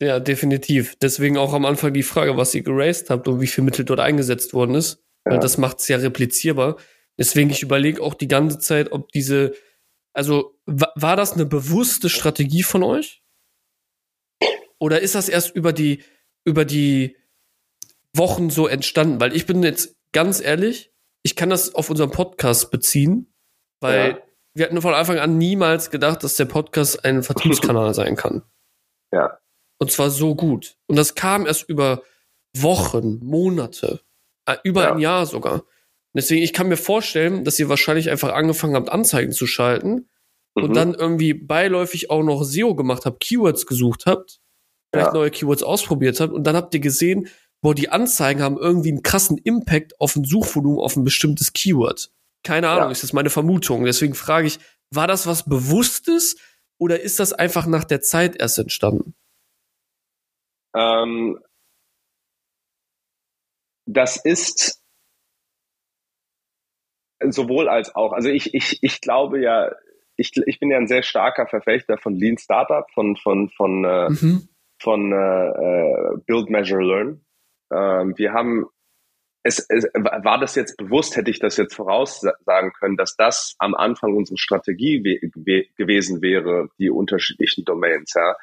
Ja, definitiv. Deswegen auch am Anfang die Frage, was ihr geraced habt und wie viel Mittel dort eingesetzt worden ist. Ja. Das macht es ja replizierbar. Deswegen, ich überlege auch die ganze Zeit, ob diese, also war das eine bewusste Strategie von euch? Oder ist das erst über die, über die Wochen so entstanden? Weil ich bin jetzt ganz ehrlich, ich kann das auf unseren Podcast beziehen, weil ja. wir hatten von Anfang an niemals gedacht, dass der Podcast ein Vertriebskanal sein kann. Ja. Und zwar so gut. Und das kam erst über Wochen, Monate, äh, über ja. ein Jahr sogar. Deswegen, ich kann mir vorstellen, dass ihr wahrscheinlich einfach angefangen habt, Anzeigen zu schalten mhm. und dann irgendwie beiläufig auch noch SEO gemacht habt, Keywords gesucht habt, vielleicht ja. neue Keywords ausprobiert habt und dann habt ihr gesehen, boah, die Anzeigen haben irgendwie einen krassen Impact auf ein Suchvolumen auf ein bestimmtes Keyword. Keine Ahnung, ja. ist das meine Vermutung. Deswegen frage ich, war das was Bewusstes oder ist das einfach nach der Zeit erst entstanden? Ähm, das ist sowohl als auch. Also ich, ich, ich glaube ja, ich, ich bin ja ein sehr starker Verfechter von Lean Startup, von, von, von, äh, mhm. von äh, äh, Build, Measure, Learn. Ähm, wir haben es, es, war das jetzt bewusst, hätte ich das jetzt voraussagen können, dass das am Anfang unsere Strategie gewesen wäre, die unterschiedlichen Domains. Ja?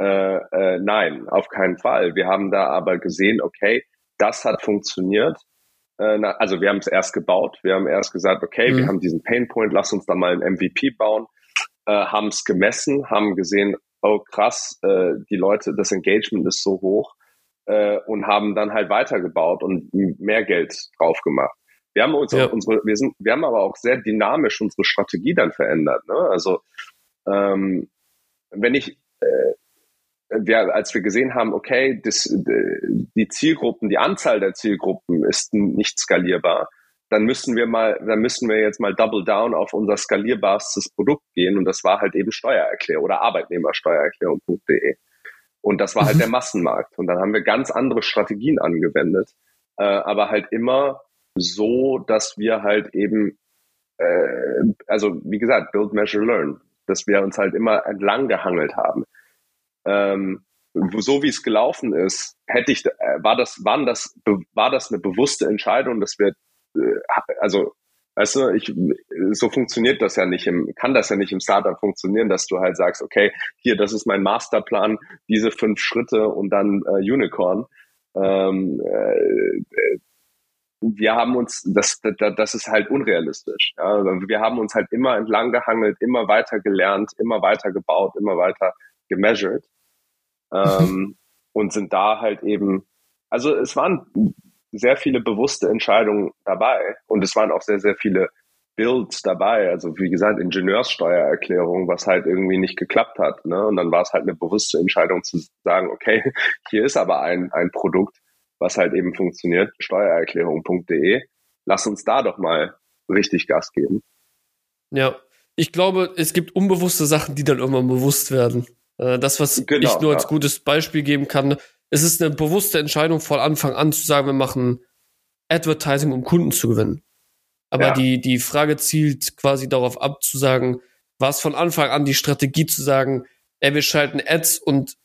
Äh, äh, nein, auf keinen Fall. Wir haben da aber gesehen, okay, das hat funktioniert also wir haben es erst gebaut, wir haben erst gesagt, okay, mhm. wir haben diesen Painpoint, lass uns da mal ein MVP bauen, äh, haben es gemessen, haben gesehen, oh krass, äh, die Leute, das Engagement ist so hoch äh, und haben dann halt weitergebaut und mehr Geld drauf gemacht. Wir haben uns ja. unsere, wir sind, wir haben aber auch sehr dynamisch unsere Strategie dann verändert. Ne? Also ähm, wenn ich äh, wir, als wir gesehen haben, okay, das, die Zielgruppen, die Anzahl der Zielgruppen ist nicht skalierbar, dann müssen wir mal, dann müssen wir jetzt mal double down auf unser skalierbarstes Produkt gehen und das war halt eben Steuererklärung oder Arbeitnehmersteuererklärung.de. Und das war halt der Massenmarkt. Und dann haben wir ganz andere Strategien angewendet, äh, aber halt immer so, dass wir halt eben, äh, also wie gesagt, build, measure, learn. dass wir uns halt immer entlang gehangelt haben. Ähm, so wie es gelaufen ist, hätte ich, äh, war das, waren das, war das eine bewusste Entscheidung, dass wir, äh, also, weißt du, ich, so funktioniert das ja nicht im, kann das ja nicht im Startup funktionieren, dass du halt sagst, okay, hier, das ist mein Masterplan, diese fünf Schritte und dann äh, Unicorn. Ähm, äh, wir haben uns, das, das, das ist halt unrealistisch. Ja? Wir haben uns halt immer entlang gehangelt, immer weiter gelernt, immer weiter gebaut, immer weiter gemeasured ähm, und sind da halt eben, also es waren sehr viele bewusste Entscheidungen dabei und es waren auch sehr, sehr viele Builds dabei, also wie gesagt, Ingenieurssteuererklärung, was halt irgendwie nicht geklappt hat. Ne? Und dann war es halt eine bewusste Entscheidung zu sagen, okay, hier ist aber ein, ein Produkt, was halt eben funktioniert, steuererklärung.de. Lass uns da doch mal richtig Gas geben. Ja, ich glaube, es gibt unbewusste Sachen, die dann irgendwann bewusst werden. Äh, das, was genau, ich nur als gutes Beispiel geben kann, es ist eine bewusste Entscheidung von Anfang an zu sagen, wir machen Advertising, um Kunden zu gewinnen. Aber ja. die, die Frage zielt quasi darauf ab, zu sagen, war es von Anfang an die Strategie zu sagen, ey, wir schalten Ads und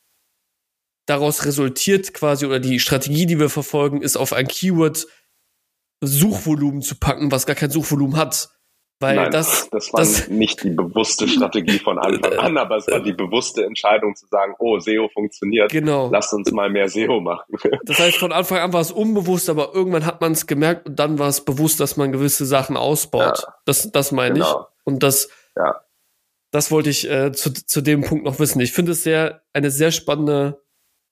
daraus resultiert quasi, oder die Strategie, die wir verfolgen, ist auf ein Keyword Suchvolumen zu packen, was gar kein Suchvolumen hat. Weil Nein, das, das war das, nicht die bewusste Strategie von Anfang an, aber es war die bewusste Entscheidung zu sagen, oh, SEO funktioniert, genau. lass uns mal mehr SEO machen. Das heißt, von Anfang an war es unbewusst, aber irgendwann hat man es gemerkt und dann war es bewusst, dass man gewisse Sachen ausbaut. Ja, das, das meine genau. ich. Und das, ja. das wollte ich äh, zu, zu dem Punkt noch wissen. Ich finde es sehr, eine sehr spannende,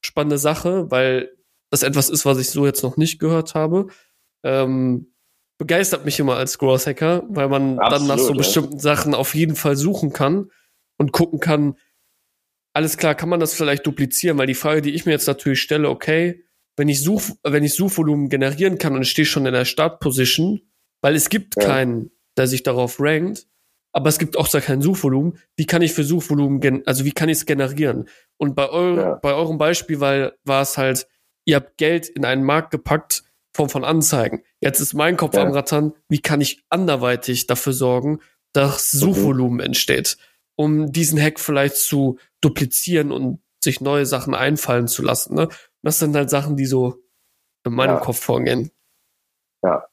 spannende Sache, weil das etwas ist, was ich so jetzt noch nicht gehört habe. Ähm, begeistert mich immer als Growth Hacker, weil man Absolut, dann nach so bestimmten Sachen auf jeden Fall suchen kann und gucken kann, alles klar, kann man das vielleicht duplizieren, weil die Frage, die ich mir jetzt natürlich stelle, okay, wenn ich Such, wenn ich Suchvolumen generieren kann und ich stehe schon in der Startposition, weil es gibt ja. keinen, der sich darauf rankt, aber es gibt auch da kein Suchvolumen. Wie kann ich für Suchvolumen, also wie kann ich es generieren? Und bei, eu ja. bei eurem Beispiel weil, war es halt, ihr habt Geld in einen Markt gepackt, Form von Anzeigen. Jetzt ist mein Kopf ja. am Rattern, wie kann ich anderweitig dafür sorgen, dass Suchvolumen okay. entsteht, um diesen Hack vielleicht zu duplizieren und sich neue Sachen einfallen zu lassen. Ne? Das sind halt Sachen, die so in meinem ja. Kopf vorgehen. Ja.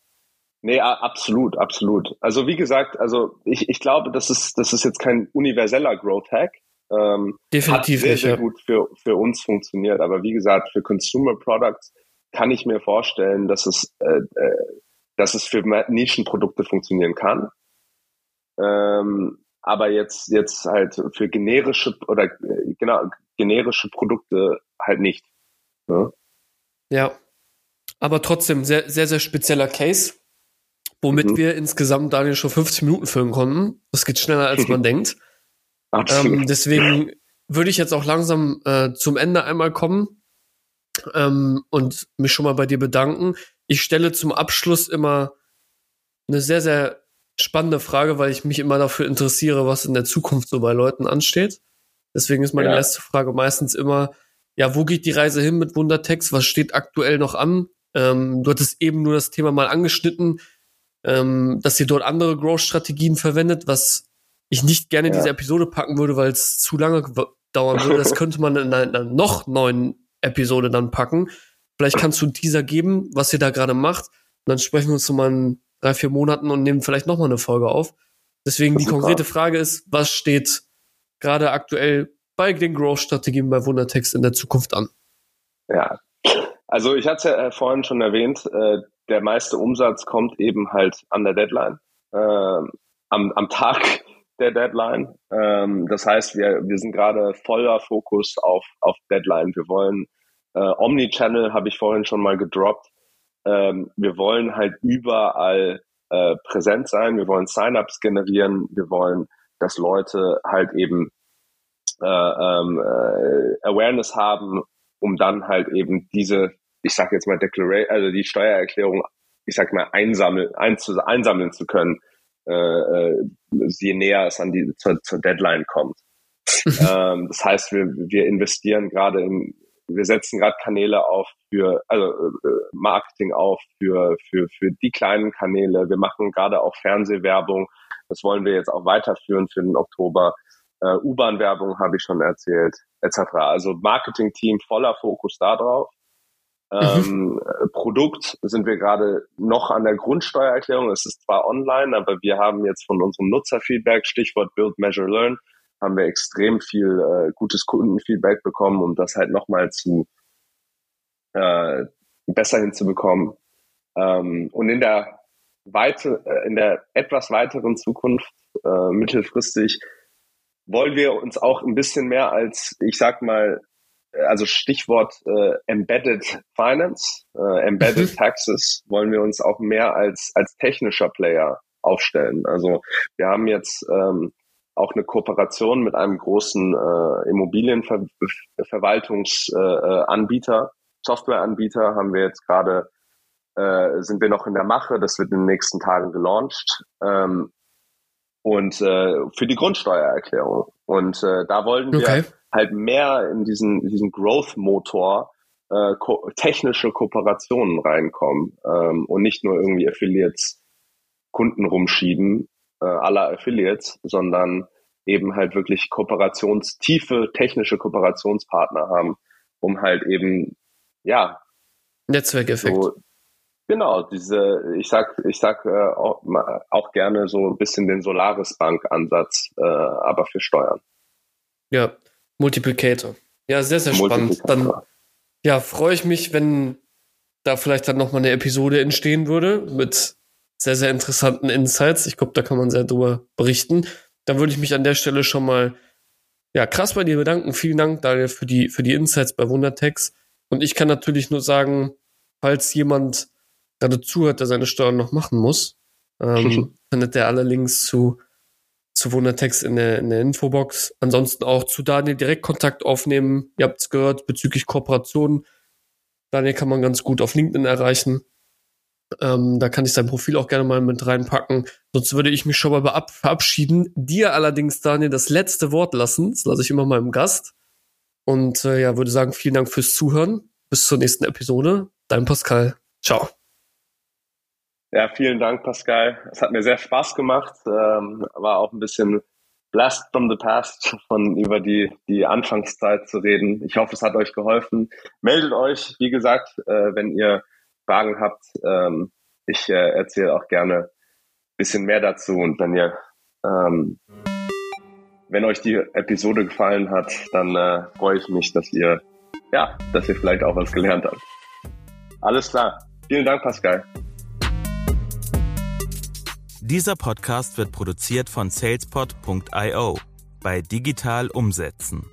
Nee, absolut, absolut. Also wie gesagt, also ich, ich glaube, das ist, das ist jetzt kein universeller Growth Hack. Ähm, Definitiv hat sehr, nicht, sehr ja. gut für, für uns funktioniert. Aber wie gesagt, für Consumer Products kann ich mir vorstellen, dass es, äh, äh, dass es für Nischenprodukte funktionieren kann. Ähm, aber jetzt, jetzt halt für generische oder äh, genau, generische Produkte halt nicht. Ne? Ja. Aber trotzdem sehr, sehr, sehr spezieller Case, womit mhm. wir insgesamt Daniel schon 50 Minuten füllen konnten. Das geht schneller, als man denkt. Ähm, deswegen würde ich jetzt auch langsam äh, zum Ende einmal kommen ähm, und mich schon mal bei dir bedanken. Ich stelle zum Abschluss immer eine sehr, sehr spannende Frage, weil ich mich immer dafür interessiere, was in der Zukunft so bei Leuten ansteht. Deswegen ist meine ja. erste Frage meistens immer, ja, wo geht die Reise hin mit Wundertext? Was steht aktuell noch an? Ähm, du hattest eben nur das Thema mal angeschnitten, ähm, dass ihr dort andere Growth-Strategien verwendet, was ich nicht gerne in ja. diese Episode packen würde, weil es zu lange dauern würde. Das könnte man in einer noch neuen Episode dann packen. Vielleicht kannst du dieser geben, was ihr da gerade macht. Und dann sprechen wir uns so mal in drei, vier Monaten und nehmen vielleicht nochmal eine Folge auf. Deswegen die konkrete Frage ist, was steht gerade aktuell bei den Growth-Strategien bei Wundertext in der Zukunft an? Ja, also ich hatte ja äh, vorhin schon erwähnt, äh, der meiste Umsatz kommt eben halt an der Deadline, äh, am, am Tag der Deadline. Ähm, das heißt, wir, wir sind gerade voller Fokus auf, auf Deadline. Wir wollen äh, Omnichannel, habe ich vorhin schon mal gedroppt. Ähm, wir wollen halt überall äh, präsent sein. Wir wollen Sign-ups generieren. Wir wollen, dass Leute halt eben äh, ähm, äh, Awareness haben, um dann halt eben diese, ich sage jetzt mal Declaration, also die Steuererklärung, ich sag mal einsammeln, einsammeln zu können äh, äh, je näher es an die zur, zur Deadline kommt. ähm, das heißt, wir, wir investieren gerade in, wir setzen gerade Kanäle auf für, also äh, Marketing auf für, für, für die kleinen Kanäle. Wir machen gerade auch Fernsehwerbung. Das wollen wir jetzt auch weiterführen für den Oktober. Äh, U-Bahn-Werbung habe ich schon erzählt, etc. Also Marketing-Team voller Fokus darauf. Ähm, mhm. Produkt sind wir gerade noch an der Grundsteuererklärung. Es ist zwar online, aber wir haben jetzt von unserem Nutzerfeedback, Stichwort Build, Measure, Learn, haben wir extrem viel äh, gutes Kundenfeedback bekommen, um das halt nochmal zu äh, besser hinzubekommen. Ähm, und in der weite, äh, in der etwas weiteren Zukunft, äh, mittelfristig, wollen wir uns auch ein bisschen mehr als, ich sag mal, also Stichwort äh, Embedded Finance, äh, Embedded mhm. Taxes, wollen wir uns auch mehr als, als technischer Player aufstellen. Also wir haben jetzt ähm, auch eine Kooperation mit einem großen äh, Immobilienverwaltungsanbieter, äh, Softwareanbieter haben wir jetzt gerade, äh, sind wir noch in der Mache, das wird in den nächsten Tagen gelauncht. Ähm, und äh, für die Grundsteuererklärung. Und äh, da wollen wir okay. halt mehr in diesen, diesen Growth-Motor äh, ko technische Kooperationen reinkommen ähm, und nicht nur irgendwie Affiliates Kunden rumschieben, äh, aller Affiliates, sondern eben halt wirklich kooperationstiefe technische Kooperationspartner haben, um halt eben ja Netzwerkeffekt. So, genau, diese, ich sag, ich sag äh, auch, auch gerne so ein bisschen den Solaris Bank Ansatz, äh, aber für Steuern. Ja, Multiplicator. Ja, sehr, sehr spannend. Dann ja, freue ich mich, wenn da vielleicht dann nochmal eine Episode entstehen würde mit sehr, sehr interessanten Insights. Ich glaube, da kann man sehr drüber berichten. Dann würde ich mich an der Stelle schon mal ja, krass bei dir bedanken. Vielen Dank, Daniel, für die, für die Insights bei Wundertex. Und ich kann natürlich nur sagen, falls jemand gerade zuhört, der seine Steuern noch machen muss, ähm, findet der alle Links zu, zu Wundertext in der, in der Infobox. Ansonsten auch zu Daniel direkt Kontakt aufnehmen. Ihr habt es gehört, bezüglich Kooperationen. Daniel kann man ganz gut auf LinkedIn erreichen. Ähm, da kann ich sein Profil auch gerne mal mit reinpacken. Sonst würde ich mich schon mal verabschieden. Dir allerdings, Daniel, das letzte Wort lassen. Das lasse ich immer meinem Gast. Und äh, ja, würde sagen, vielen Dank fürs Zuhören. Bis zur nächsten Episode. Dein Pascal. Ciao. Ja, vielen Dank, Pascal. Es hat mir sehr Spaß gemacht. Ähm, war auch ein bisschen blast from the past, von über die, die Anfangszeit zu reden. Ich hoffe, es hat euch geholfen. Meldet euch, wie gesagt, äh, wenn ihr Fragen habt. Ähm, ich äh, erzähle auch gerne ein bisschen mehr dazu. Und wenn ihr, ähm, wenn euch die Episode gefallen hat, dann äh, freue ich mich, dass ihr, ja, dass ihr vielleicht auch was gelernt habt. Alles klar. Vielen Dank, Pascal. Dieser Podcast wird produziert von salespod.io bei Digital Umsetzen.